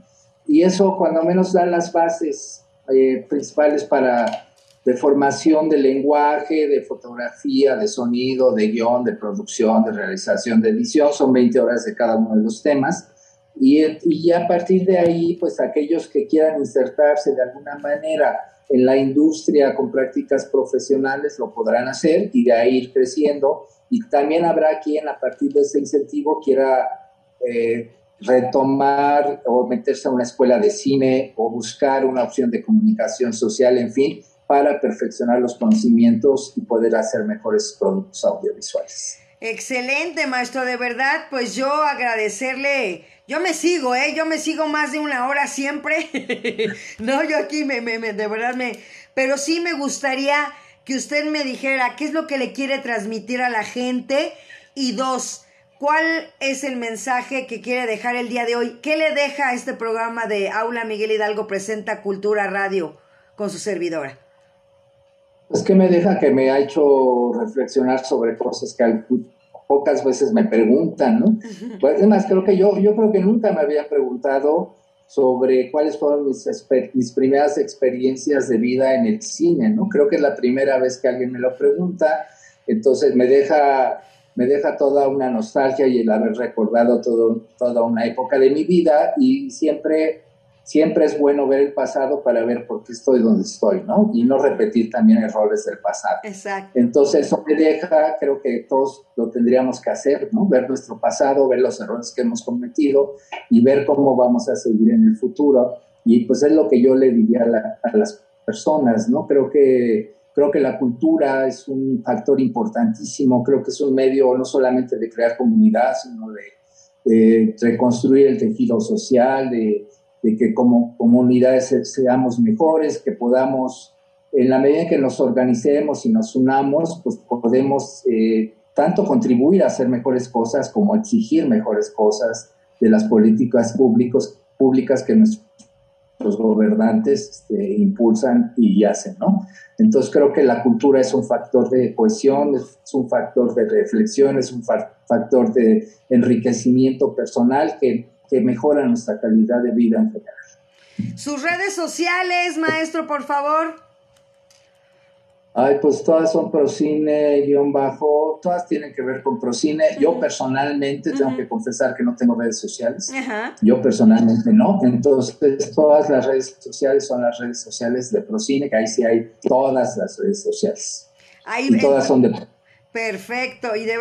Y eso, cuando menos, da las bases eh, principales para de formación de lenguaje, de fotografía, de sonido, de guion, de producción, de realización, de edición. Son 20 horas de cada uno de los temas. Y, y a partir de ahí, pues aquellos que quieran insertarse de alguna manera en la industria con prácticas profesionales lo podrán hacer y de ahí ir creciendo. Y también habrá quien a partir de ese incentivo quiera eh, retomar o meterse a una escuela de cine o buscar una opción de comunicación social, en fin, para perfeccionar los conocimientos y poder hacer mejores productos audiovisuales. Excelente, maestro, de verdad, pues yo agradecerle yo me sigo, ¿eh? Yo me sigo más de una hora siempre. no, yo aquí me, me, de verdad me... Pero sí me gustaría que usted me dijera qué es lo que le quiere transmitir a la gente. Y dos, ¿cuál es el mensaje que quiere dejar el día de hoy? ¿Qué le deja este programa de Aula Miguel Hidalgo Presenta Cultura Radio con su servidora? Pues que me deja que me ha hecho reflexionar sobre cosas que pocas veces me preguntan, ¿no? Pues, además, creo que yo, yo creo que nunca me había preguntado sobre cuáles fueron mis, mis primeras experiencias de vida en el cine, ¿no? Creo que es la primera vez que alguien me lo pregunta, entonces me deja, me deja toda una nostalgia y el haber recordado todo, toda una época de mi vida y siempre siempre es bueno ver el pasado para ver por qué estoy donde estoy, ¿no? Y no repetir también errores del pasado. Exacto. Entonces, eso me deja, creo que todos lo tendríamos que hacer, ¿no? Ver nuestro pasado, ver los errores que hemos cometido y ver cómo vamos a seguir en el futuro. Y pues es lo que yo le diría a, las personas, ¿no? Creo que, creo que la cultura es un factor importantísimo, creo que es un medio no solamente de crear comunidad, sino de, de reconstruir el tejido social, de de que como comunidades seamos mejores, que podamos, en la medida en que nos organicemos y nos unamos, pues podemos eh, tanto contribuir a hacer mejores cosas como exigir mejores cosas de las políticas públicos, públicas que nuestro nuestros gobernantes este, impulsan y hacen, ¿no? Entonces creo que la cultura es un factor de cohesión, es un factor de reflexión, es un factor de enriquecimiento personal que, que mejora nuestra calidad de vida en general. Sus redes sociales, maestro, por favor. Ay, pues todas son Procine, guion bajo, todas tienen que ver con Procine. Yo personalmente tengo que confesar que no tengo redes sociales. Yo personalmente no. Entonces, todas las redes sociales son las redes sociales de Procine, que ahí sí hay todas las redes sociales. Ahí y todas son de... Perfecto. Y de